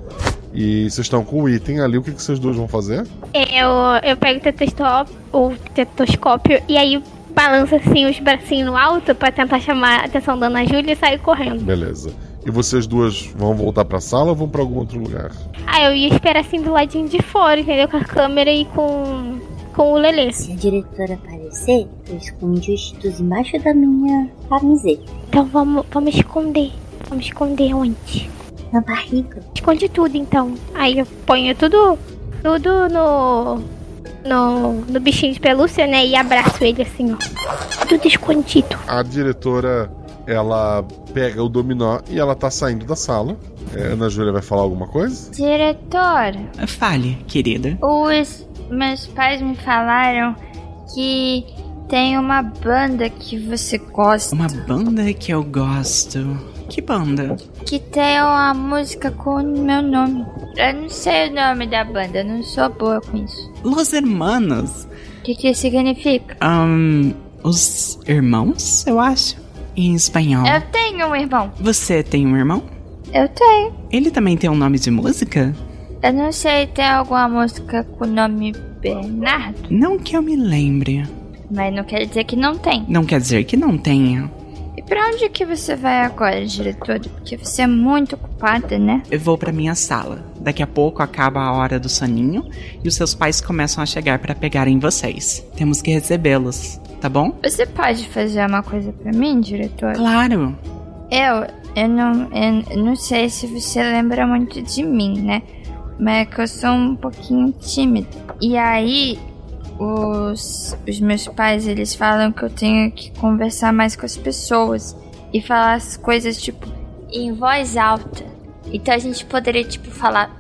E vocês estão com o item ali, o que, que vocês duas vão fazer? Eu, eu pego o tetoscópio, o tetoscópio e aí balanço assim os bracinhos no alto pra tentar chamar a atenção da Ana Júlia e sair correndo. Beleza. E vocês duas vão voltar pra sala ou vão pra algum outro lugar? Ah, eu ia esperar assim do ladinho de fora, entendeu? Com a câmera e com, com o Lelê. Se a diretora aparecer, eu escondi os cheetos embaixo da minha camiseta. Então vamos, vamos esconder. Vamos esconder onde? Na barriga. Esconde tudo então. Aí eu ponho tudo, tudo no, no, no bichinho de pelúcia, né? E abraço ele assim, ó. Tudo escondido. A diretora ela pega o dominó e ela tá saindo da sala. É, Ana Júlia vai falar alguma coisa? Diretor, Fale, querida. os meus pais me falaram que tem uma banda que você gosta. Uma banda que eu gosto. Que banda? Que tem uma música com o meu nome. Eu não sei o nome da banda, eu não sou boa com isso. Los Hermanos. O que, que isso significa? Ahn, os irmãos, eu acho. Em espanhol. Eu tenho um irmão. Você tem um irmão? Eu tenho. Ele também tem um nome de música? Eu não sei, tem alguma música com o nome Bernardo? Não que eu me lembre. Mas não quer dizer que não tem. Não quer dizer que não tenha. Pra onde que você vai agora, diretor? Porque você é muito ocupada, né? Eu vou pra minha sala. Daqui a pouco acaba a hora do soninho e os seus pais começam a chegar para pegarem vocês. Temos que recebê-los, tá bom? Você pode fazer uma coisa pra mim, diretor? Claro. Eu, eu não, eu, eu não sei se você lembra muito de mim, né? Mas é que eu sou um pouquinho tímida. E aí, os, os meus pais, eles falam que eu tenho que conversar mais com as pessoas. E falar as coisas, tipo, em voz alta. Então a gente poderia, tipo, falar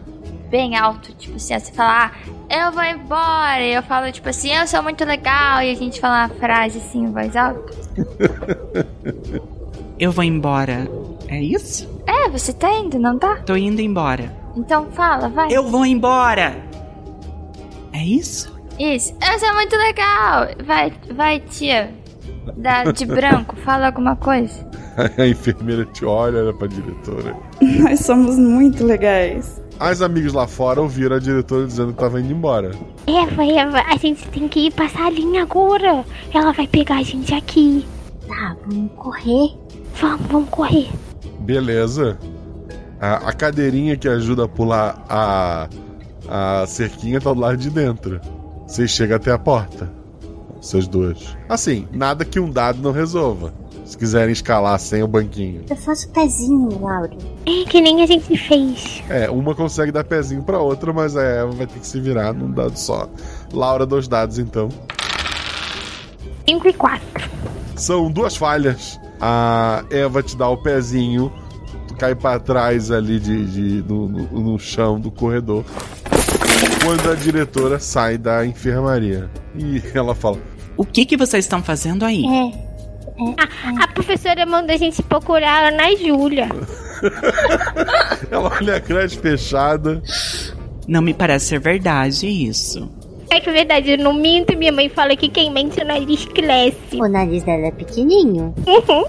bem alto. Tipo assim, você falar, ah, eu vou embora. E eu falo, tipo assim, eu sou muito legal. E a gente fala uma frase assim, em voz alta. [laughs] Eu vou embora. É isso? É, você tá indo, não tá? Tô indo embora. Então fala, vai. Eu vou embora. É isso? Isso. Eu sou muito legal. Vai, vai, tia. Da, de [laughs] branco, fala alguma coisa. A enfermeira te olha, olha pra diretora. [laughs] Nós somos muito legais. As amigas lá fora ouviram a diretora dizendo que tava indo embora. Eva, Eva, a gente tem que ir pra salinha agora. Ela vai pegar a gente aqui. Tá, vamos correr. Vamos, vamos correr. Beleza. A, a cadeirinha que ajuda a pular a, a cerquinha tá do lado de dentro. Vocês chegam até a porta. Vocês dois. Assim, nada que um dado não resolva. Se quiserem escalar sem o banquinho. Eu faço pezinho, Laura. É que nem a gente fez. É, uma consegue dar pezinho pra outra, mas a Eva vai ter que se virar num dado só. Laura, dois dados então. 5 e 4. São duas falhas. A Eva te dá o pezinho, tu cai pra trás ali de, de- no, no- no chão do corredor. Quando a diretora sai da enfermaria. E ela fala: O que que vocês estão fazendo aí? É. A, a professora mandou a gente procurar a Ana Júlia. [laughs] Ela olha a creche fechada. Não me parece ser verdade isso. É que é verdade, eu não minto. Minha mãe fala que quem mente o nariz cresce. O nariz dela é pequenininho. Uhum.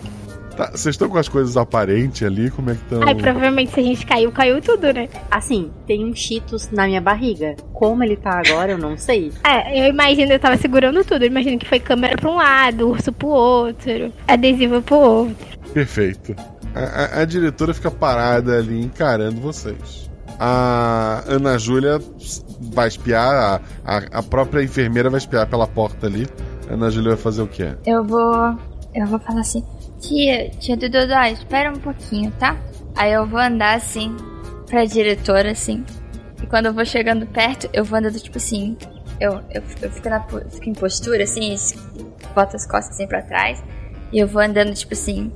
Tá, vocês estão com as coisas aparentes ali? Como é que estão? Ai, provavelmente se a gente caiu, caiu tudo, né? Assim, tem um Cheetos na minha barriga. Como ele tá agora, eu não sei. [laughs] É, eu imagino, eu tava segurando tudo. Eu imagino que foi câmera pra um lado, urso pro outro, adesivo pro outro. Perfeito. A, a- a diretora fica parada ali encarando vocês. A Ana Júlia vai espiar, a, a, a própria enfermeira vai espiar pela porta ali. A Ana Júlia vai fazer o quê? Eu vou. Eu vou falar assim. Tia, tia do Dodó, espera um pouquinho, tá? Aí eu vou andar assim pra diretora, assim. E quando eu vou chegando perto, eu vou andando tipo assim. Eu, eu, eu fico, na, po- fico em postura, assim, boto as costas assim pra trás. E eu vou andando, tipo assim,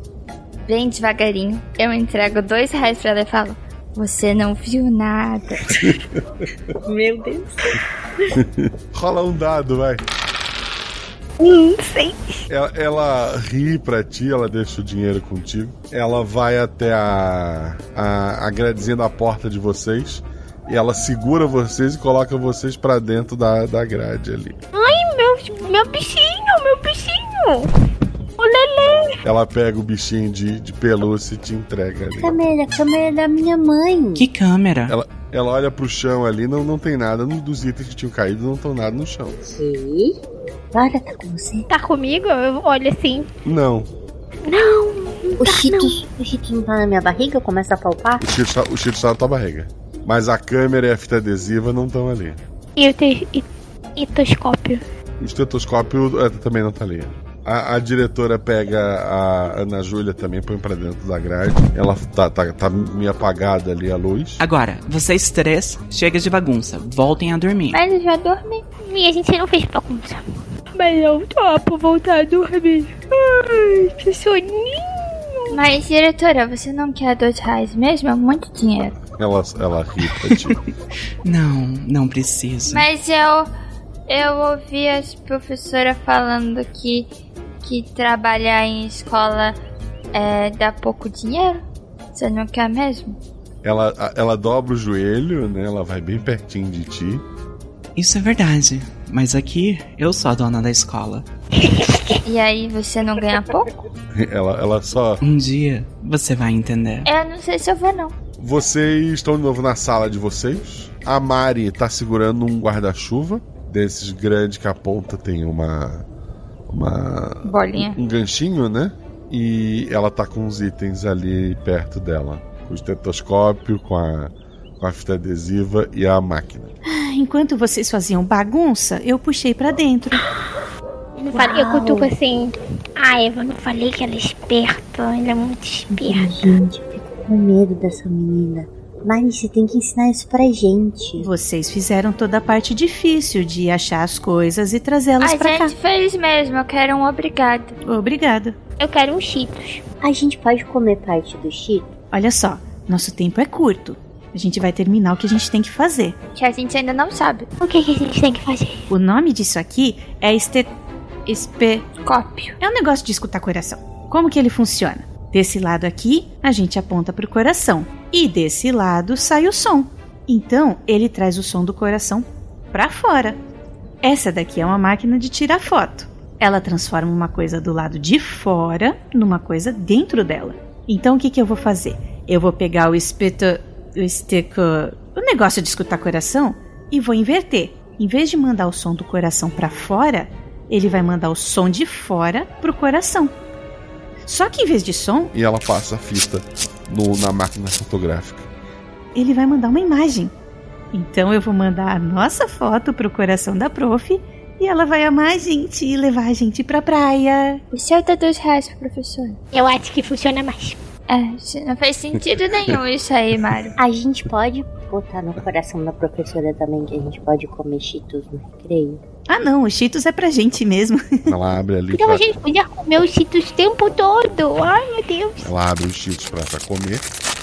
bem devagarinho. Eu entrego dois reais pra ela e falo: Você não viu nada. [laughs] Meu Deus. Rola um dado, vai. Hum, sei. Ela, ela ri pra ti, ela deixa o dinheiro contigo. Ela vai até a, a, a gradezinha da porta de vocês. E ela segura vocês e coloca vocês pra dentro da, da grade ali. Ai, meu, meu bichinho, meu bichinho. O Lelê. Ela pega o bichinho de, de pelúcia e te entrega ali. Câmera, câmera da minha mãe. Que câmera? Ela, ela olha pro chão ali, não, não tem nada. Dos itens que tinham caído, não estão nada no chão. Que? Laura tá com você? Tá comigo? Eu olho assim. Não. Não. O Cheetos, o Cheetos não tá na minha barriga? Eu começo a palpar? O Cheetos tá- o Cheetos tá na tua barriga. Mas a câmera e a fita adesiva não estão ali. E o te... e- etoscópio. O estetoscópio é, também não tá ali. A, a diretora pega a Ana Júlia também, põe pra dentro da grade. Ela tá, tá, tá meio apagada ali a luz. Agora, vocês três, chega de bagunça. Voltem a dormir. Mas eu já dormi. E a gente não fez bagunça. Mas eu topo voltar a dormir. Ai, que soninho. Mas, diretora, você não quer dois reais mesmo? É muito dinheiro. Ela, ela ri pra ti. [laughs] Não, não preciso. Mas eu. Eu ouvi as professoras falando que, que trabalhar em escola é, dá pouco dinheiro. Você não quer mesmo? ela, a- ela dobra o joelho, né? Ela vai bem pertinho de ti. Isso é verdade. Mas aqui eu sou a dona da escola. E aí você não ganha pouco? Ela, ela só. Um dia você vai entender. Eu não sei se eu vou, não. Vocês estão de novo na sala de vocês. A Mari tá segurando um guarda-chuva desses grandes que a ponta tem uma. Uma. Bolinha. Um ganchinho, né? E ela tá com os itens ali perto dela: o estetoscópio, com a, com a fita adesiva e a máquina. Enquanto vocês faziam bagunça, eu puxei pra dentro. Eu, falei, eu cutuco assim. Ah, Eva, não falei que ela é esperta. Ela é muito esperta. Gente, eu fico com medo dessa menina. Mari, você tem que ensinar isso pra gente. Vocês fizeram toda a parte difícil de achar as coisas e trazê-las A pra cá. gente fez mesmo. Eu quero um obrigado. Obrigada. Eu quero um Cheetos. A gente pode comer parte do Cheetos? Olha só, nosso tempo é curto. A gente vai terminar o que a gente tem que fazer. Que a gente ainda não sabe. O que, que a gente tem que fazer? O nome disso aqui é este... espe... Cópio. É um negócio de escutar coração. Como que ele funciona? Desse lado aqui, a gente aponta pro coração. E desse lado sai o som. Então, ele traz o som do coração pra fora. Essa daqui é uma máquina de tirar foto. Ela transforma uma coisa do lado de fora numa coisa dentro dela. Então, o que, que eu vou fazer? Eu vou pegar o espeto... o esteco... o negócio de escutar coração e vou inverter. Em vez de mandar o som do coração pra fora, ele vai mandar o som de fora pro coração. Só que em vez de som, E ela passa a fita no- na máquina fotográfica. ele vai mandar uma imagem. Então eu vou mandar a nossa foto pro coração da prof e ela vai amar a gente e levar a gente pra praia. O seu dá dois reais pro professor. Eu acho que funciona mais. É, não faz sentido [laughs] nenhum isso aí, Mário. A gente pode botar no coração da professora também que a gente pode comer Cheetos no recreio? Ah não, o Cheetos é pra gente mesmo. [laughs] Ela abre ali. Então pra- a gente podia comer os Cheetos o tempo todo. Ai, meu Deus. Ela abre os cheetos pra, pra comer.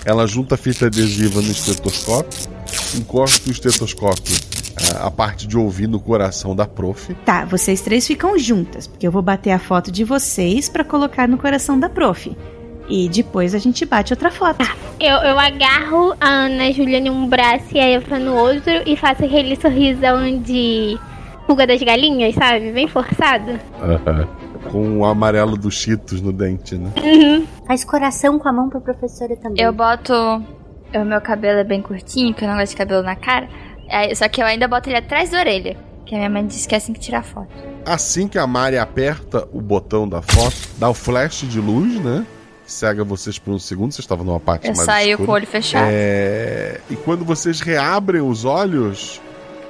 Ela junta a fita adesiva no estetoscópio. Encosta o estetoscópio, a, a parte de ouvir no coração da prof. Tá, vocês três ficam juntas, porque eu vou bater a foto de vocês pra colocar no coração da prof. E depois a gente bate outra foto. Eu, eu agarro a Ana Júlia em um braço e a Eva no outro e faço aquele sorrisão de fuga das galinhas, sabe? Bem forçado. Com o amarelo dos cheetos no dente, né? Faz coração com a mão pra professora também. Eu boto. O meu cabelo é bem curtinho, que eu não gosto de cabelo na cara. Aí- Só que eu ainda boto ele atrás da orelha. Que a minha mãe disse que é assim que tirar foto. Assim que a Mari aperta o botão da foto, dá o flash de luz, né? Cega vocês por um segundo, vocês estavam numa parte Eu mais saio escura. com o olho fechado. É, E quando vocês reabrem os olhos,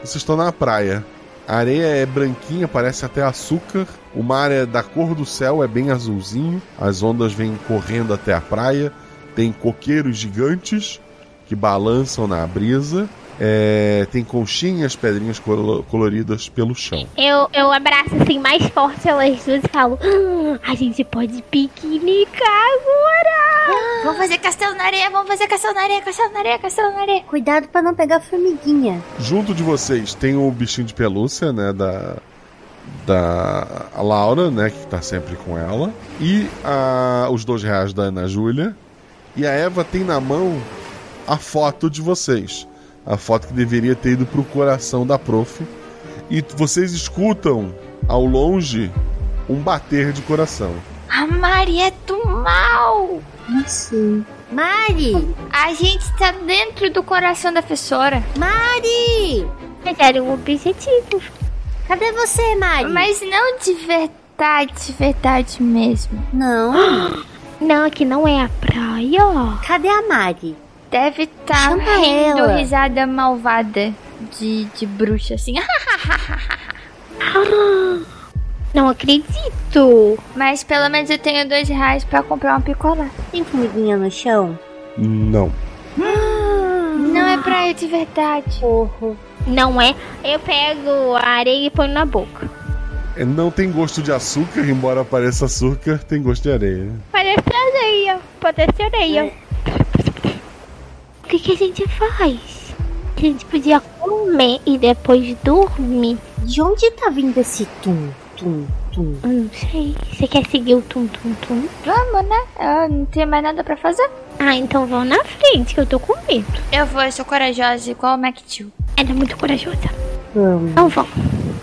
vocês estão na praia. A areia é branquinha, parece até açúcar. O mar é da cor do céu, é bem azulzinho. As ondas vêm correndo até a praia. Tem coqueiros gigantes que balançam na brisa. É, Tem conchinhas, pedrinhas colo- coloridas pelo chão. Eu, eu abraço assim mais forte elas duas e falo: "Ah, A gente pode piquenicar agora! Vamos fazer castelo na areia, vamos fazer castelo na areia, castelo na areia, castelo na areia. Cuidado pra não pegar formiguinha. Junto de vocês tem o bichinho de pelúcia, né? Da. Da a Laura, né? Que tá sempre com ela. E a, os dois reais da Ana Júlia. E a Eva tem na mão a foto de vocês. A foto que deveria ter ido pro coração da prof. E vocês escutam ao longe um bater de coração. A Mari é do mal! Assim. Mari! A gente tá dentro do coração da professora. Mari! Mas era um objetivo. Cadê você, Mari? Mas não de verdade, de verdade mesmo. Não. [gasps] Não, aqui não é a praia. Cadê a Mari? Deve estar Chama rindo ela. risada malvada de, de bruxa, assim. [laughs] Não acredito. Mas pelo menos eu tenho dois reais pra comprar um picolé. Tem formiguinha no chão? Não. Não é praia de verdade. Porro. Não é? Eu pego a areia e ponho na boca. É, Não tem gosto de açúcar, embora pareça açúcar, tem gosto de areia. Parece areia. pode ser sereia. O que, que a gente faz? A gente podia comer e depois dormir. De onde tá vindo esse tum, tum, tum? Eu não sei. Você quer seguir o tum, tum, tum? Vamos, né? Eu não tenho mais nada pra fazer. Ah, então vão na frente, que eu tô com medo. Eu vou, eu sou corajosa igual o MacTil. Ela é muito corajosa. Vamos. Então vão.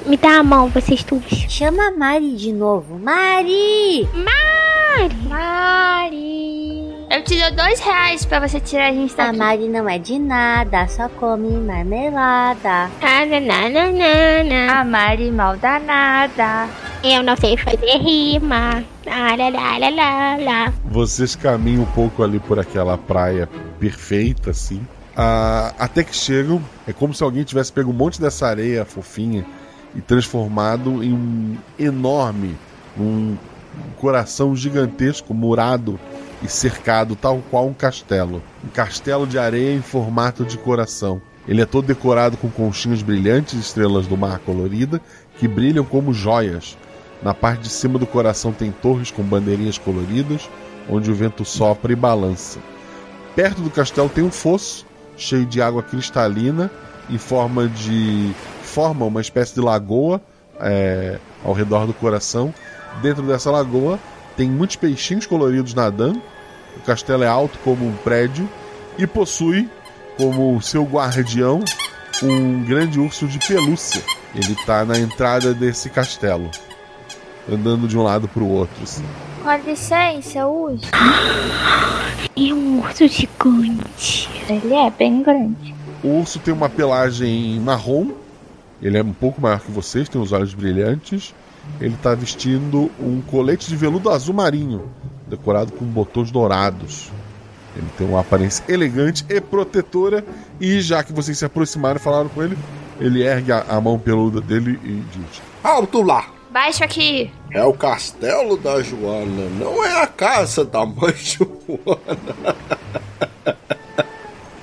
Me dá a mão, vocês duas. Chama a Mari de novo. Mari! Mari! Mari! Eu te dou dois reais pra você tirar a gente A daqui. Mari não é de nada, só come marmelada. Ah, na, na, na, na, na. A Mari mal danada. Eu não sei fazer rima. Ah, lá, lá, lá, lá, lá. Vocês caminham um pouco ali por aquela praia perfeita, assim. Ah, até que chegam. É como se alguém tivesse pego um monte dessa areia fofinha e transformado em um enorme, um coração gigantesco, murado e cercado, tal qual um castelo. Um castelo de areia em formato de coração. Ele é todo decorado com conchinhas brilhantes e estrelas do mar colorida que brilham como joias. Na parte de cima do coração tem torres com bandeirinhas coloridas, onde o vento sopra e balança. Perto do castelo tem um fosso cheio de água cristalina em forma de forma uma espécie de lagoa é, ao redor do coração. Dentro dessa lagoa tem muitos peixinhos coloridos nadando. O castelo é alto como um prédio e possui como seu guardião um grande urso de pelúcia. Ele está na entrada desse castelo, andando de um lado para o outro. assim. Com licença, uso. É um urso gigante. Ele é bem grande. O urso tem uma pelagem marrom. Ele é um pouco maior que vocês, tem os olhos brilhantes. Ele está vestindo um colete de veludo azul marinho, decorado com botões dourados. Ele tem uma aparência elegante e protetora. E já que vocês se aproximaram e falaram com ele, ele ergue a, a mão peluda dele e diz: Alto lá! Baixa aqui. É o castelo da Joana, não é a casa da mãe [laughs] Joana.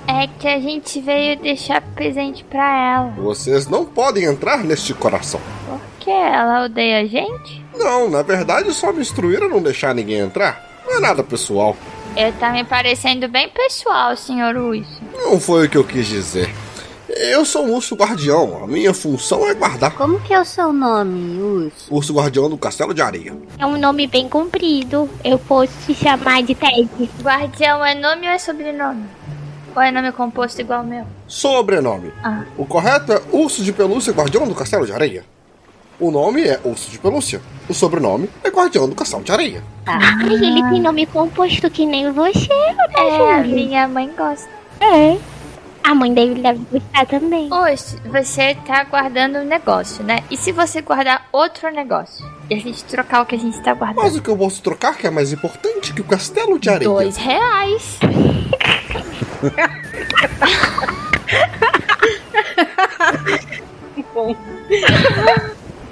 É que a gente veio deixar presente pra ela. Vocês não podem entrar neste coração. Ela odeia a gente? Não, na verdade só me instruíram a não deixar ninguém entrar. Não é nada pessoal. Eu tá me parecendo bem pessoal, senhor Urso. Não foi o que eu quis dizer. Eu sou um urso guardião. A minha função é guardar. Como que é o seu nome, urso? Urso guardião do castelo de areia. É um nome bem comprido. Eu posso te chamar de Ted. Guardião é nome ou é sobrenome? Ou é nome composto igual o meu? Sobrenome. Ah. O correto é urso de pelúcia guardião do castelo de areia. O nome é urso de pelúcia. O sobrenome é guardião do castelo de areia. Ai, ele tem nome composto que nem você, né, É, minha mãe gosta. É. A mãe dele deve gostar também. Urso, você tá guardando um negócio, né? E se você guardar outro negócio? E a gente trocar o que a gente tá guardando? Mas o que eu posso trocar que é mais importante que o castelo de areia? Dois reais. [laughs]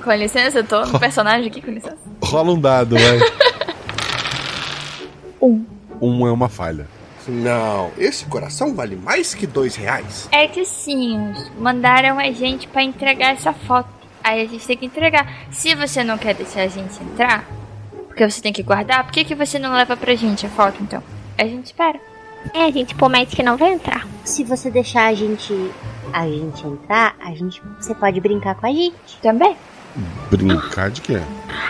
Com licença, eu tô no personagem aqui, com licença. Rola um dado, vai. [laughs] um. Um é uma falha. Não, esse coração vale mais que dois reais. É que sim, mandaram a gente pra entregar essa foto. Aí a gente tem que entregar. Se você não quer deixar a gente entrar, porque você tem que guardar, por que, que você não leva pra gente a foto então? A gente espera. É, a gente promete que não vai entrar. Se você deixar a gente a gente entrar, a gente você pode brincar com a gente também. Brincar de quê?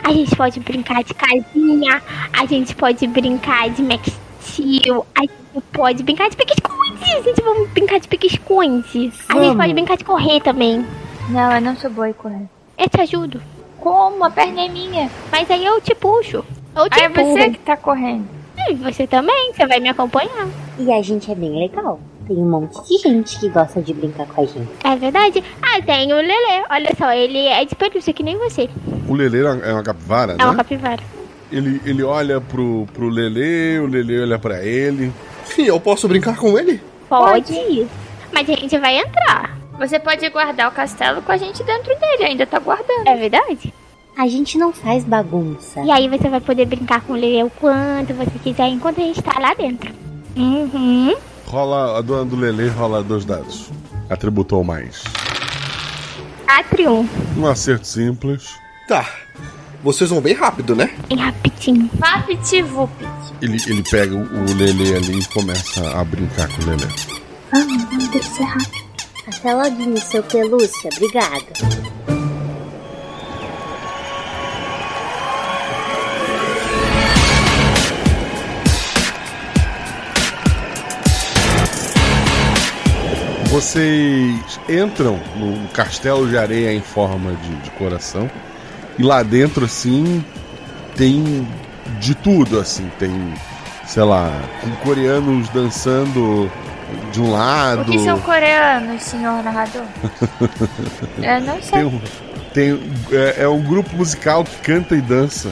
A gente pode brincar de casinha, a gente pode brincar de Max Steel, a gente pode brincar de pique-esconde. A gente vai brincar de pique-esconde. A gente pode brincar de correr também. Não, eu não sou boa em correr. Eu te ajudo. Como? A perna é minha. Mas aí eu te puxo. Eu te Aí é você que tá correndo. E você também, você vai me acompanhar. E a gente é bem legal. Tem um monte de gente que gosta de brincar com a gente. É verdade? Ah, tem o Lelê. Olha só, ele é de pelúcia que nem você. O Lelê é uma capivara, É uma né? capivara. Ele, ele olha pro, pro Lelê, o Lelê olha pra ele. Sim, eu posso brincar com ele? Pode. Mas a gente vai entrar. Você pode guardar o castelo com a gente dentro dele, ainda tá guardando. É verdade? A gente não faz bagunça. E aí você vai poder brincar com o Lelê o quanto você quiser enquanto a gente tá lá dentro. Uhum. Rola a dona do Lelê, rola dois dados. Atributou mais. Atrium. Um acerto simples. Tá. Vocês vão bem rápido, né? Bem rapidinho. Vapit-vupit. Ele, ele pega o, Lele ali e começa a brincar com o Lele. Vamos, vamos ter que ser rápido. Até logo, seu pelúcia. Obrigada. Vocês entram no castelo de areia em forma de, de coração. E lá dentro, assim, tem de tudo, assim. Tem, sei lá, com coreanos dançando de um lado. O que são coreanos, senhor narrador? [laughs] Eu não sei. Tem um, tem, é, é um grupo musical que canta e dança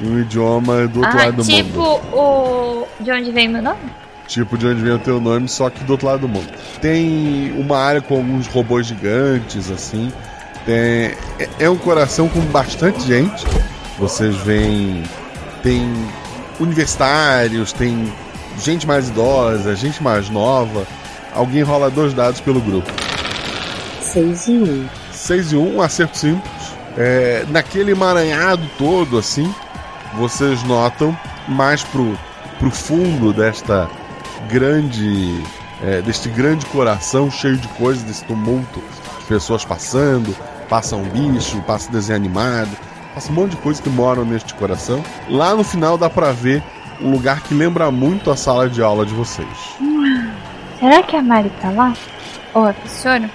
em um idioma do outro ah, lado do tipo mundo. o. De onde vem meu nome? Tipo de onde vem o teu nome, só que do outro lado do mundo. Tem uma área com alguns robôs gigantes, assim. Tem, é, é um coração com bastante gente. Vocês veem. Tem universitários, tem gente mais idosa, gente mais nova. Alguém rola dois dados pelo grupo. 6 e 1. Um. 6 e 1, um, um acerto simples. É, naquele emaranhado todo, assim, vocês notam mais pro, pro fundo desta grande. É, deste grande coração cheio de coisas, desse tumulto de pessoas passando, passa um bicho, passa desenho animado, passa um monte de coisas que moram neste coração. Lá no final dá pra ver um lugar que lembra muito a sala de aula de vocês. Será que a Mari tá lá? Ou a professora?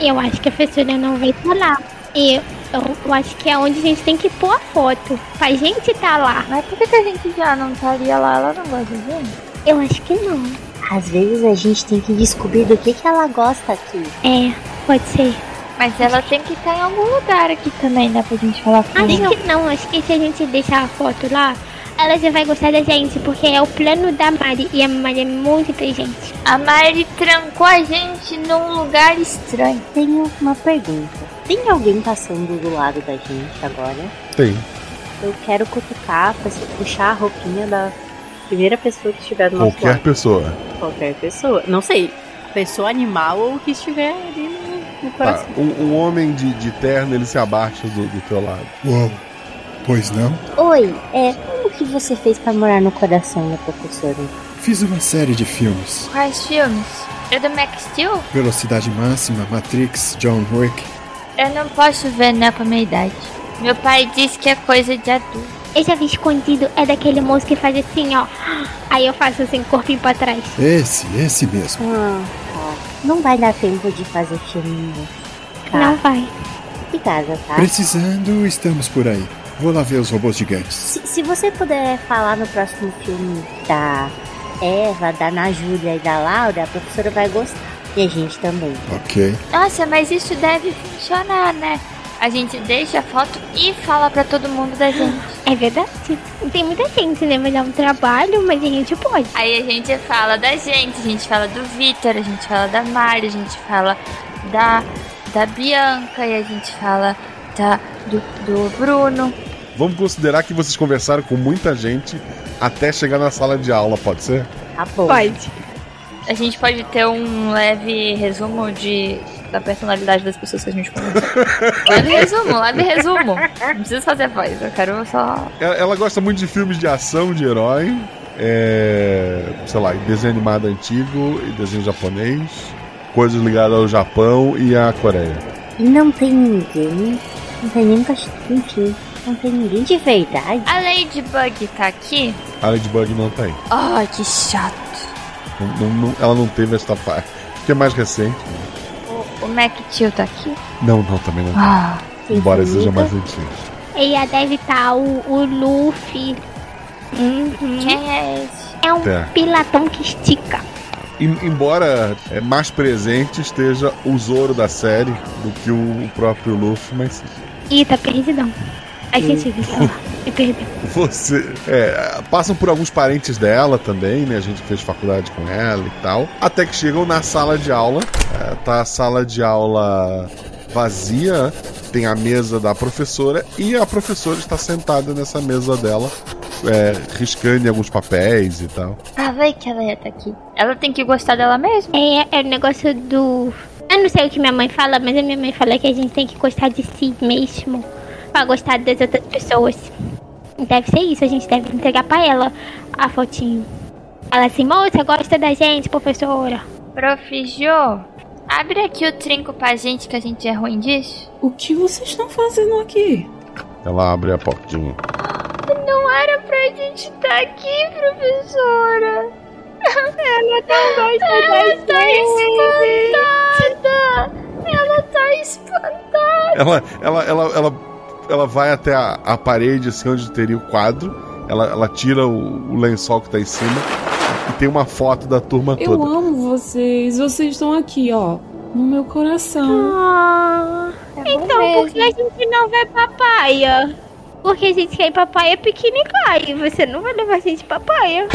Eu acho que a professora não vai estar lá. Eu, eu, eu acho que é onde a gente tem que pôr a foto. Pra gente tá lá. Mas por que, que a gente já não estaria lá? Ela não gosta de gente? Eu acho que não. Às vezes a gente tem que descobrir do que, que ela gosta aqui. É, pode ser. Mas ela tem que estar em algum lugar aqui também, dá pra gente falar com Acho ela. que não, acho que se a gente deixar a foto lá, ela já vai gostar da gente, porque é o plano da Mari e a Mari é muito inteligente. A Mari trancou a gente num lugar estranho. Tenho uma pergunta. Tem alguém passando do lado da gente agora? Tem. Eu quero cutucar, pra puxar a roupinha da primeira pessoa que estiver do nosso Qualquer pessoa. Qualquer pessoa. Não sei. Pessoa animal ou que estiver ali no, no Tá, coração. um, um homem de, de terno ele se abaixa do, do teu lado. Uou, pois não? Oi, é, como que você fez pra morar no coração da professora? Fiz uma série de filmes. Quais filmes? É do Max Steel? Velocidade Máxima, Matrix, John Wick. Eu não posso ver, né, com a minha idade. Meu pai disse que é coisa de adulto. Eu já vi escondido, é daquele moço que faz assim, ó. Aí eu faço assim, corpinho pra trás. Esse, esse mesmo. Ah, tá. Não vai dar tempo de fazer filme. Tá. Não vai. Obrigada, tá? Precisando, estamos por aí. Vou lá ver os robôs gigantes. Se, se você puder falar no próximo filme da Eva, da Ana Júlia e da Laura, a professora vai gostar. E a gente também. Ok. Nossa, mas isso deve funcionar, né? A gente deixa a foto e fala pra todo mundo da gente. É verdade. Tem muita gente, né? Mas é um trabalho, mas a gente pode. Aí a gente fala da gente, a gente fala do Vitor, a gente fala da Mari, a gente fala da, da Bianca e a gente fala da, do, do Bruno. Vamos considerar que vocês conversaram com muita gente até chegar na sala de aula, pode ser? Tá bom. Pode. A gente pode ter um leve resumo de da personalidade das pessoas que a gente conhece. [laughs] leve resumo, leve resumo. Não precisa fazer voz, eu quero só. Ela, ela gosta muito de filmes de ação, de herói. É, sei lá, desenho animado antigo e desenho japonês. Coisas ligadas ao Japão e à Coreia. Não tem ninguém. Não tem nem cachorro. Enfim, não tem ninguém de verdade. A Ladybug tá aqui? A Ladybug não tem. Ai, que chato. Não- não- ela não teve esta parte. Que é mais recente. O, o Mac Tio tá aqui? Não, não, também não tem. Ah, Embora infinita. seja mais antigo. E já deve estar o, o Luffy. Uhum. É? É um É. pilatão que estica. Em- embora é, mais presente esteja o Zoro da série do que o, o próprio Luffy, mas Ih, tá perdidão. A gente viu ela. E perdeu. Você. É, passam por alguns parentes dela também, né? A gente fez faculdade com ela e tal. Até que chegam na sala de aula. É, tá a sala de aula vazia. Tem a mesa da professora e a professora está sentada nessa mesa dela, é, riscando em alguns papéis e tal. Falei que ela ia estar aqui. Ela tem que gostar dela mesma. É, é o negócio do. Eu não sei o que minha mãe fala, mas a minha mãe fala que a gente tem que gostar de si mesmo. Pra gostar das outras pessoas. Deve ser isso, a gente deve entregar pra ela a fotinho. Ela assim, moça, gosta da gente, professora. Prof. Jô, abre aqui o trinco pra gente que a gente é ruim disso. O que vocês estão fazendo aqui? Ela abre a portinha. Não era pra gente estar aqui, professora. Ela não gosta Ela tá espantada. Ela tá espantada. Ela, ela, ela, ela, ela vai até a, a parede, assim, onde teria o quadro. Ela, ela tira o, o lençol que tá em cima e tem uma foto da turma Eu toda. amo vocês. Vocês estão aqui, ó, no meu coração. Ah, então por que a gente não vai pra praia? Porque a gente quer ir pra praia piquenicar e você não vai levar a gente pra praia.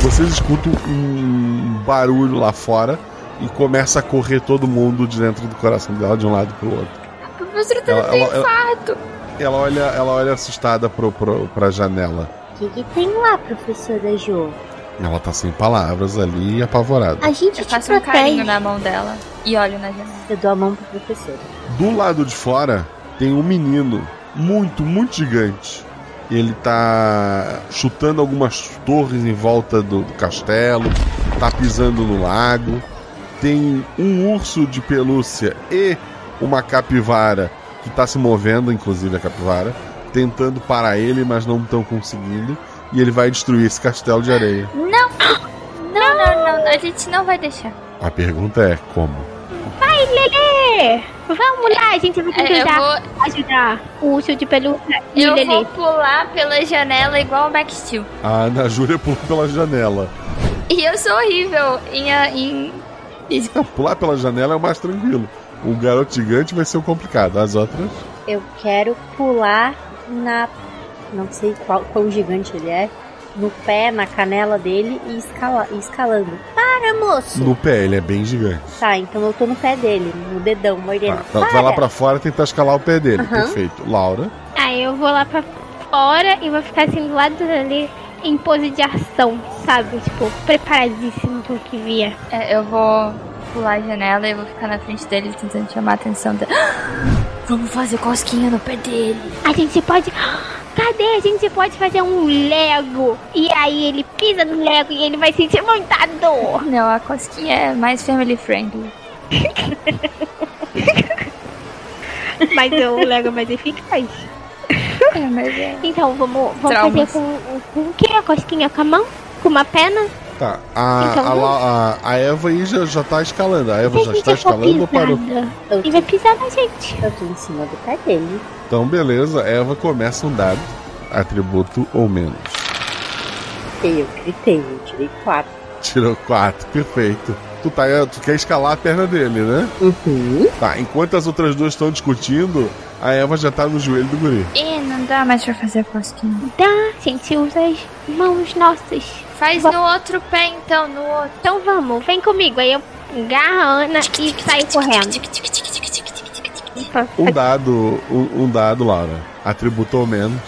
Vocês escutam um barulho lá fora e começa a correr todo mundo de dentro do coração dela de um lado pro outro. A professora tá ela- ela- infarto. Ela olha, ela olha assustada pro, pro, pra janela. O que, que tem lá, professora Jo? Ela tá sem palavras ali, apavorada. A gente Eu te faço um protege. carinho na mão dela e olho na janela. Eu dou a mão pro professor. Do lado de fora tem um menino muito, muito gigante. Ele tá chutando algumas torres em volta do, do castelo, tá pisando no lago. Tem um urso de pelúcia e uma capivara que tá se movendo, inclusive a capivara, tentando parar ele, mas não estão conseguindo. E ele vai destruir esse castelo de areia. Não! Não, não, não, a gente não vai deixar. A pergunta é como? Vai, Lelê! Vamos lá, a gente vai É, tentar ajudar o urso de pelúcia e Eu Lelê. vou pular pela janela igual o Max Steel. A Ana Júlia pulou pela janela. E eu sou horrível em. em... [laughs] Pular pela janela é o mais tranquilo. O garoto gigante vai ser o complicado. As outras. Eu quero pular na. Não sei qual, quão gigante ele é. No pé, na canela dele e, escala, escalando. Para, moço! No pé, ele é bem gigante. Tá, então eu tô no pé dele, no dedão, mordendo. Tá, vai lá pra fora e tentar escalar o pé dele. Aham. Perfeito. Laura. Aí eu vou lá pra fora e vou ficar assim do lado dele em pose de ação, sabe? Tipo, preparadíssimo pro que vier. É, eu vou pular a janela e vou ficar na frente dele tentando chamar a atenção dele. [gasps] Vamos fazer cosquinha no pé dele. A gente pode. Cadê? A gente pode fazer um Lego. E aí ele pisa no Lego e ele vai sentir muita dor. Não, a cosquinha é mais family friendly. [laughs] Mas o Lego é mais eficaz. É, mas é. Então vamos, vamos Traumas. fazer com, com o que? A cosquinha com a mão? Com uma pena? Tá. A, Então a. La- a, a Eva aí já, já tá escalando. A Eva já está escalando ou parou? ele vai pisar na gente. Eu tô em cima do pé dele. Então, beleza. Eva começa um dado. Atributo ou menos. Eu gritei, eu tirei quatro. Tirou 4, perfeito. Tu, tá, tu quer escalar a perna dele, né? Uhum. Tá, enquanto as outras duas estão discutindo, a Eva já tá no joelho do guri. Não dá mais pra fazer cosquinha. Dá, a gente usa as mãos nossas. Faz no outro pé então, no outro. Então vamos, vem comigo. Aí eu agarro a Ana e saio correndo. Um dado, um, um dado, Laura. Atributo ou menos.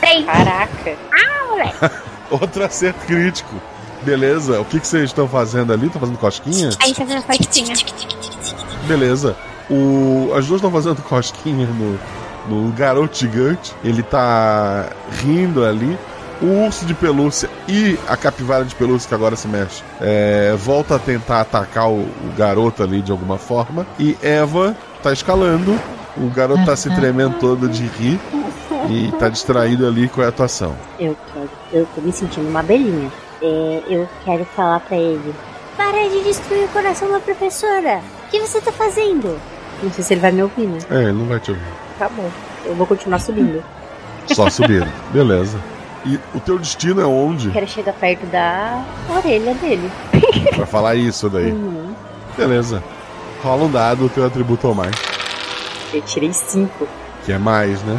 Três. Caraca. Ah, moleque. [laughs] Outro acerto crítico. Beleza, o que, que vocês estão fazendo ali? Estão fazendo cosquinha? A gente tá fazendo cosquinha. Beleza. O, as duas estão fazendo cosquinha no, no garoto gigante. Ele tá rindo ali. O urso de pelúcia e a capivara de pelúcia, que agora se mexe, é, volta a tentar atacar o, o garoto ali de alguma forma. E Eva tá escalando. O garoto tá se tremendo todo de rir. E tá distraído ali com a atuação. Eu tô, eu tô me sentindo uma abelhinha. É, eu quero falar pra ele. Para de destruir o coração da professora. O que você tá fazendo? Não sei se ele vai me ouvir, né? É, ele não vai te ouvir. Tá bom. Eu vou continuar subindo. Só subindo. Beleza. E o teu destino é onde? Quero chegar perto da orelha dele. [laughs] Pra falar isso daí. Uhum. Beleza. Rola um dado, o teu atributo ou mais. Eu tirei cinco. Que é mais, né?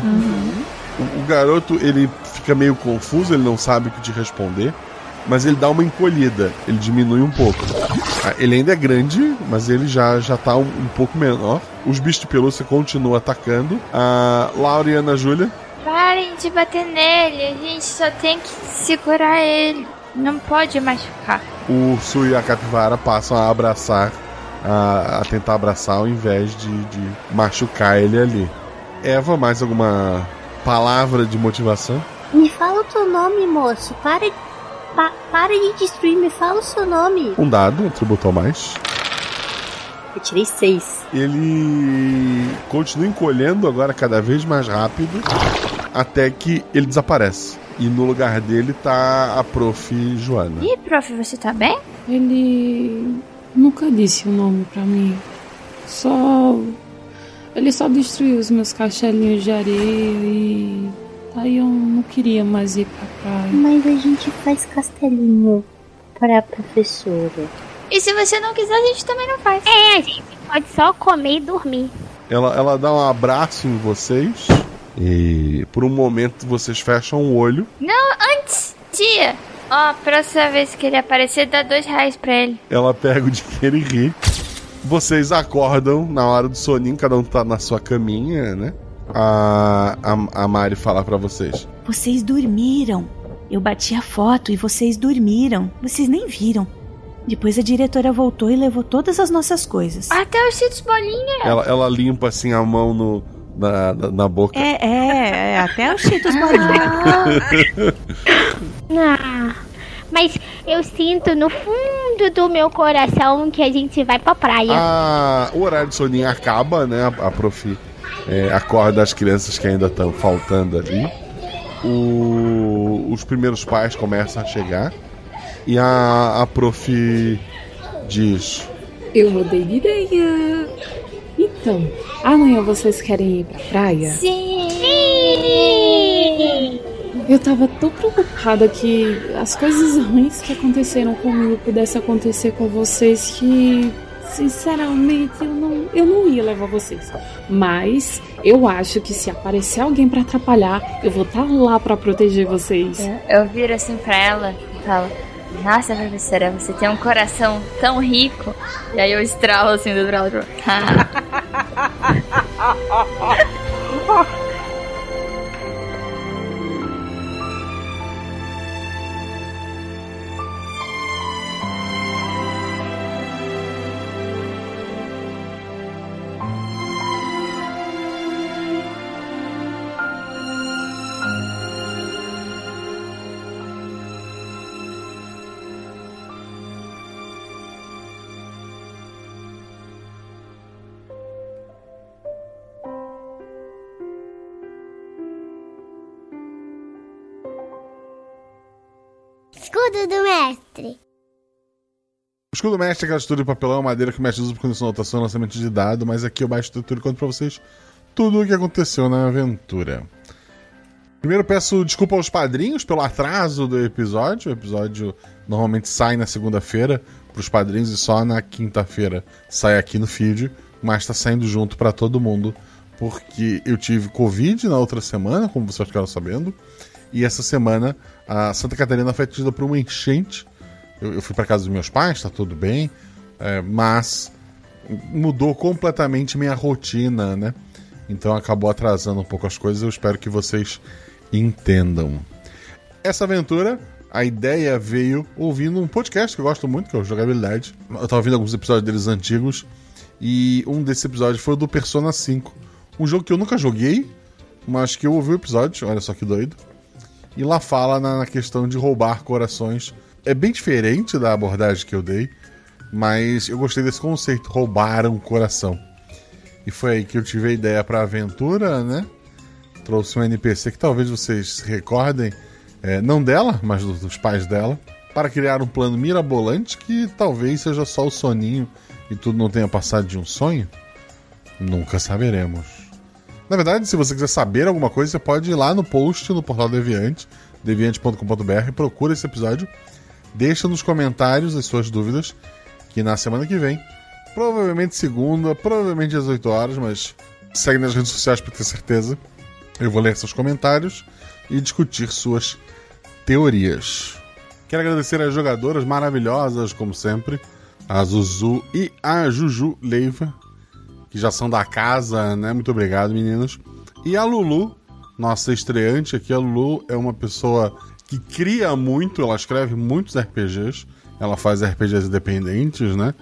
O, o garoto, ele fica meio confuso, ele não sabe o que te responder. Mas ele dá uma encolhida, ele diminui um pouco. Ah, Ele ainda é grande, mas ele já, já tá um, um pouco menor. Os bichos de pelúcia continuam atacando. A Laura e a Ana Júlia Parem de bater nele, a gente só tem que segurar ele. Não pode machucar. o urso e a capivara passam a abraçar, a, a tentar abraçar ao invés de, de machucar ele ali. Eva, mais alguma palavra de motivação? Me fala o teu nome, moço. Para, pa, para de destruir, me fala o seu nome. Um dado, atributou mais. Eu tirei seis. Ele continua encolhendo agora cada vez mais rápido até que ele desaparece. E no lugar dele tá a prof. Joana. Ih, prof, você tá bem? Ele nunca disse o nome pra mim. Só. Ele só destruiu os meus castelinhos de areia e. Aí eu não queria mais ir pra praia. Mas a gente faz castelinho para a professora. E se você não quiser, a gente também não faz. É, a gente pode só comer e dormir. Ela, ela dá um abraço em vocês. E por um momento vocês fecham o olho. Não, antes, tia. Ó, próxima vez que ele aparecer, dá dois reais pra ele. Ela pega o dinheiro e ri. Vocês acordam na hora do soninho, cada um tá na sua caminha, né? A, a, a Mari fala para vocês. Vocês dormiram. Eu bati a foto e vocês dormiram. Vocês nem viram. Depois a diretora voltou e levou todas as nossas coisas. Até os cheetos bolinha. Ela, ela limpa assim a mão no, na, na, na boca. É, é, é, até os cheetos bolinha. [laughs] Ah, mas eu sinto no fundo do meu coração que a gente vai pra praia. Ah, o horário de soninho acaba, né? A, a prof é, acorda as crianças que ainda estão faltando ali. O- os primeiros pais começam a chegar. E a, a prof diz: Eu mudei de ideia. Então, amanhã vocês querem ir pra praia? Sim! Eu tava tão preocupada que as coisas ruins que aconteceram comigo pudessem acontecer com vocês que, sinceramente, eu não, eu não ia levar vocês. Mas eu acho que se aparecer alguém pra atrapalhar, eu vou estar lá pra proteger vocês. Eu viro assim pra ela e falo: Nossa, professora, você tem um coração tão rico. E aí eu estralo assim do ela. Tipo, [laughs] escudo mestre aquela estrutura de papelão, madeira que o mestre usa por condição de anotação lançamento de dado, mas aqui eu baixo estrutura e conto pra vocês tudo o que aconteceu na aventura. Primeiro peço desculpa aos padrinhos pelo atraso do episódio. O episódio normalmente sai na segunda-feira pros padrinhos e só na quinta-feira sai aqui no feed, mas tá saindo junto pra todo mundo porque eu tive Covid na outra semana, como vocês ficaram sabendo, e essa semana a Santa Catarina foi atingida por uma enchente. Eu, eu fui para casa dos meus pais, tá tudo bem, é, mas mudou completamente minha rotina, né? Então acabou atrasando um pouco as coisas. Eu espero que vocês entendam. Essa aventura, a ideia veio ouvindo um podcast que eu gosto muito, que é o Jogabilidade. Eu tava ouvindo alguns episódios deles antigos. E um desses episódios foi o do Persona 5. Um jogo que eu nunca joguei, mas que eu ouvi o episódio, olha só que doido. E lá fala na, na questão de roubar corações. É bem diferente da abordagem que eu dei, mas eu gostei desse conceito, roubar um coração. E foi aí que eu tive a ideia pra aventura, né? Trouxe um NPC que talvez vocês se recordem, é, não dela, mas do- dos pais dela, para criar um plano mirabolante que talvez seja só o soninho e tudo não tenha passado de um sonho. Nunca saberemos. Na verdade, se você quiser saber alguma coisa, você pode ir lá no post no portal Deviante, deviante.com.br, procura esse episódio, deixa nos comentários as suas dúvidas, que na semana que vem, provavelmente segunda, provavelmente às 8 horas, mas segue nas redes sociais para ter certeza. Eu vou ler seus comentários e discutir suas teorias. Quero agradecer às jogadoras maravilhosas, como sempre, a Zuzu e a Juju Leiva, que já são da casa, né? Muito obrigado, meninos. E a Lulu, nossa estreante aqui. A Lulu é uma pessoa que cria muito, ela escreve muitos RPGs. Ela faz RPGs independentes, né?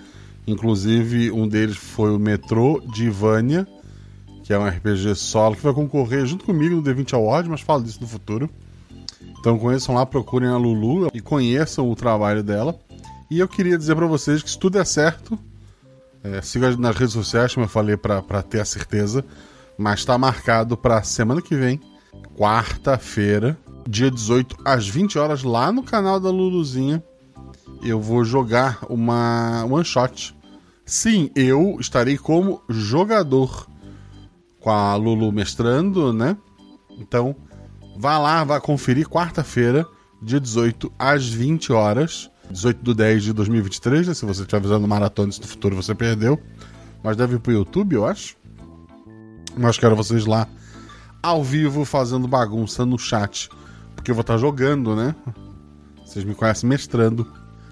Inclusive, um deles foi o Metrô de Ivânia, que é um RPG solo que vai concorrer junto comigo no D20 Award, mas falo disso no futuro. Então conheçam lá, procurem a Lulu e conheçam o trabalho dela. E eu queria dizer para vocês que se tudo der certo, é, siga nas redes sociais, como eu falei, para ter a certeza. Mas está marcado para semana que vem, quarta-feira, dia 18, às 20 horas, lá no canal da Luluzinha. Eu vou jogar uma one shot. Sim, eu estarei como jogador com a Lulu mestrando, né? Então, vá lá, vá conferir quarta-feira, dia 18, às 20 horas. 18 de 10 de 2023, né? Se você estiver avisando maratones do futuro, você perdeu. Mas deve ir pro YouTube, eu acho. Mas quero vocês lá, ao vivo, fazendo bagunça no chat. Porque eu vou estar jogando, né? Vocês me conhecem mestrando,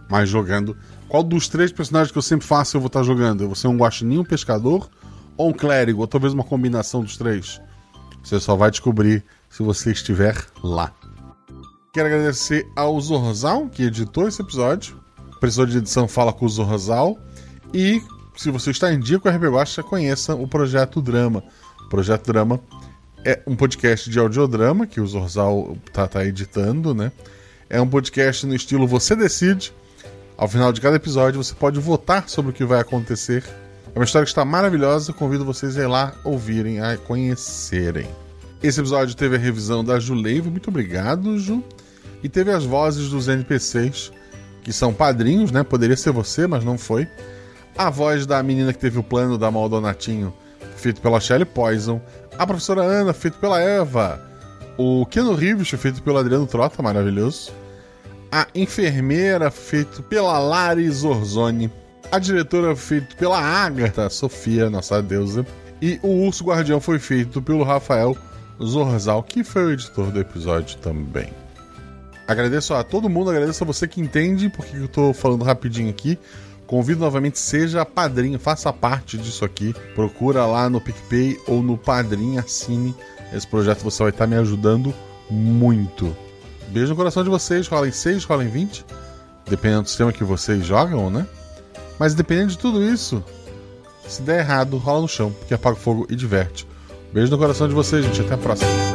mas jogando. Qual dos três personagens que eu sempre faço eu vou estar jogando? Eu vou ser um guaxinim, um pescador ou um clérigo? Ou talvez uma combinação dos três? Você só vai descobrir se você estiver lá. Quero agradecer ao Zorzal, que editou esse episódio. O professor de edição fala com o Zorzal. E se você está em dia com o RP Guacha, conheça o Projeto Drama. O Projeto Drama é um podcast de audiodrama que o Zorzal tá, tá editando, né? É um podcast no estilo Você Decide. Ao final de cada episódio, você pode votar sobre o que vai acontecer. É uma história que está maravilhosa. Convido vocês a ir lá ouvirem, a conhecerem. Esse episódio teve a revisão da Juleiva. Muito obrigado, Ju. E teve as vozes dos NPCs, que são padrinhos, né? Poderia ser você, mas não foi. A voz da menina que teve o plano da Maldonatinho, feito pela Shelley Poison. A professora Ana, feito pela Eva. O Keanu Reeves, feito pelo Adriano Trota, maravilhoso. A enfermeira, feito pela Lari Zorzoni. A diretora, feito pela Agatha Sofia, nossa deusa. E o Urso Guardião foi feito pelo Rafael Zorzal, que foi o editor do episódio também. Agradeço a todo mundo, agradeço a você que entende porque eu tô falando rapidinho aqui. Convido novamente, seja padrinho, faça parte disso aqui. Procura lá no PicPay ou no Padrim, assine. Esse projeto você vai estar me ajudando muito. Beijo no coração de vocês, rolem 6, rolem 20. Dependendo do sistema que vocês jogam, né? Mas dependendo de tudo isso, se der errado, rola no chão, porque apaga o fogo e diverte. Beijo no coração de vocês, gente. Até a próxima.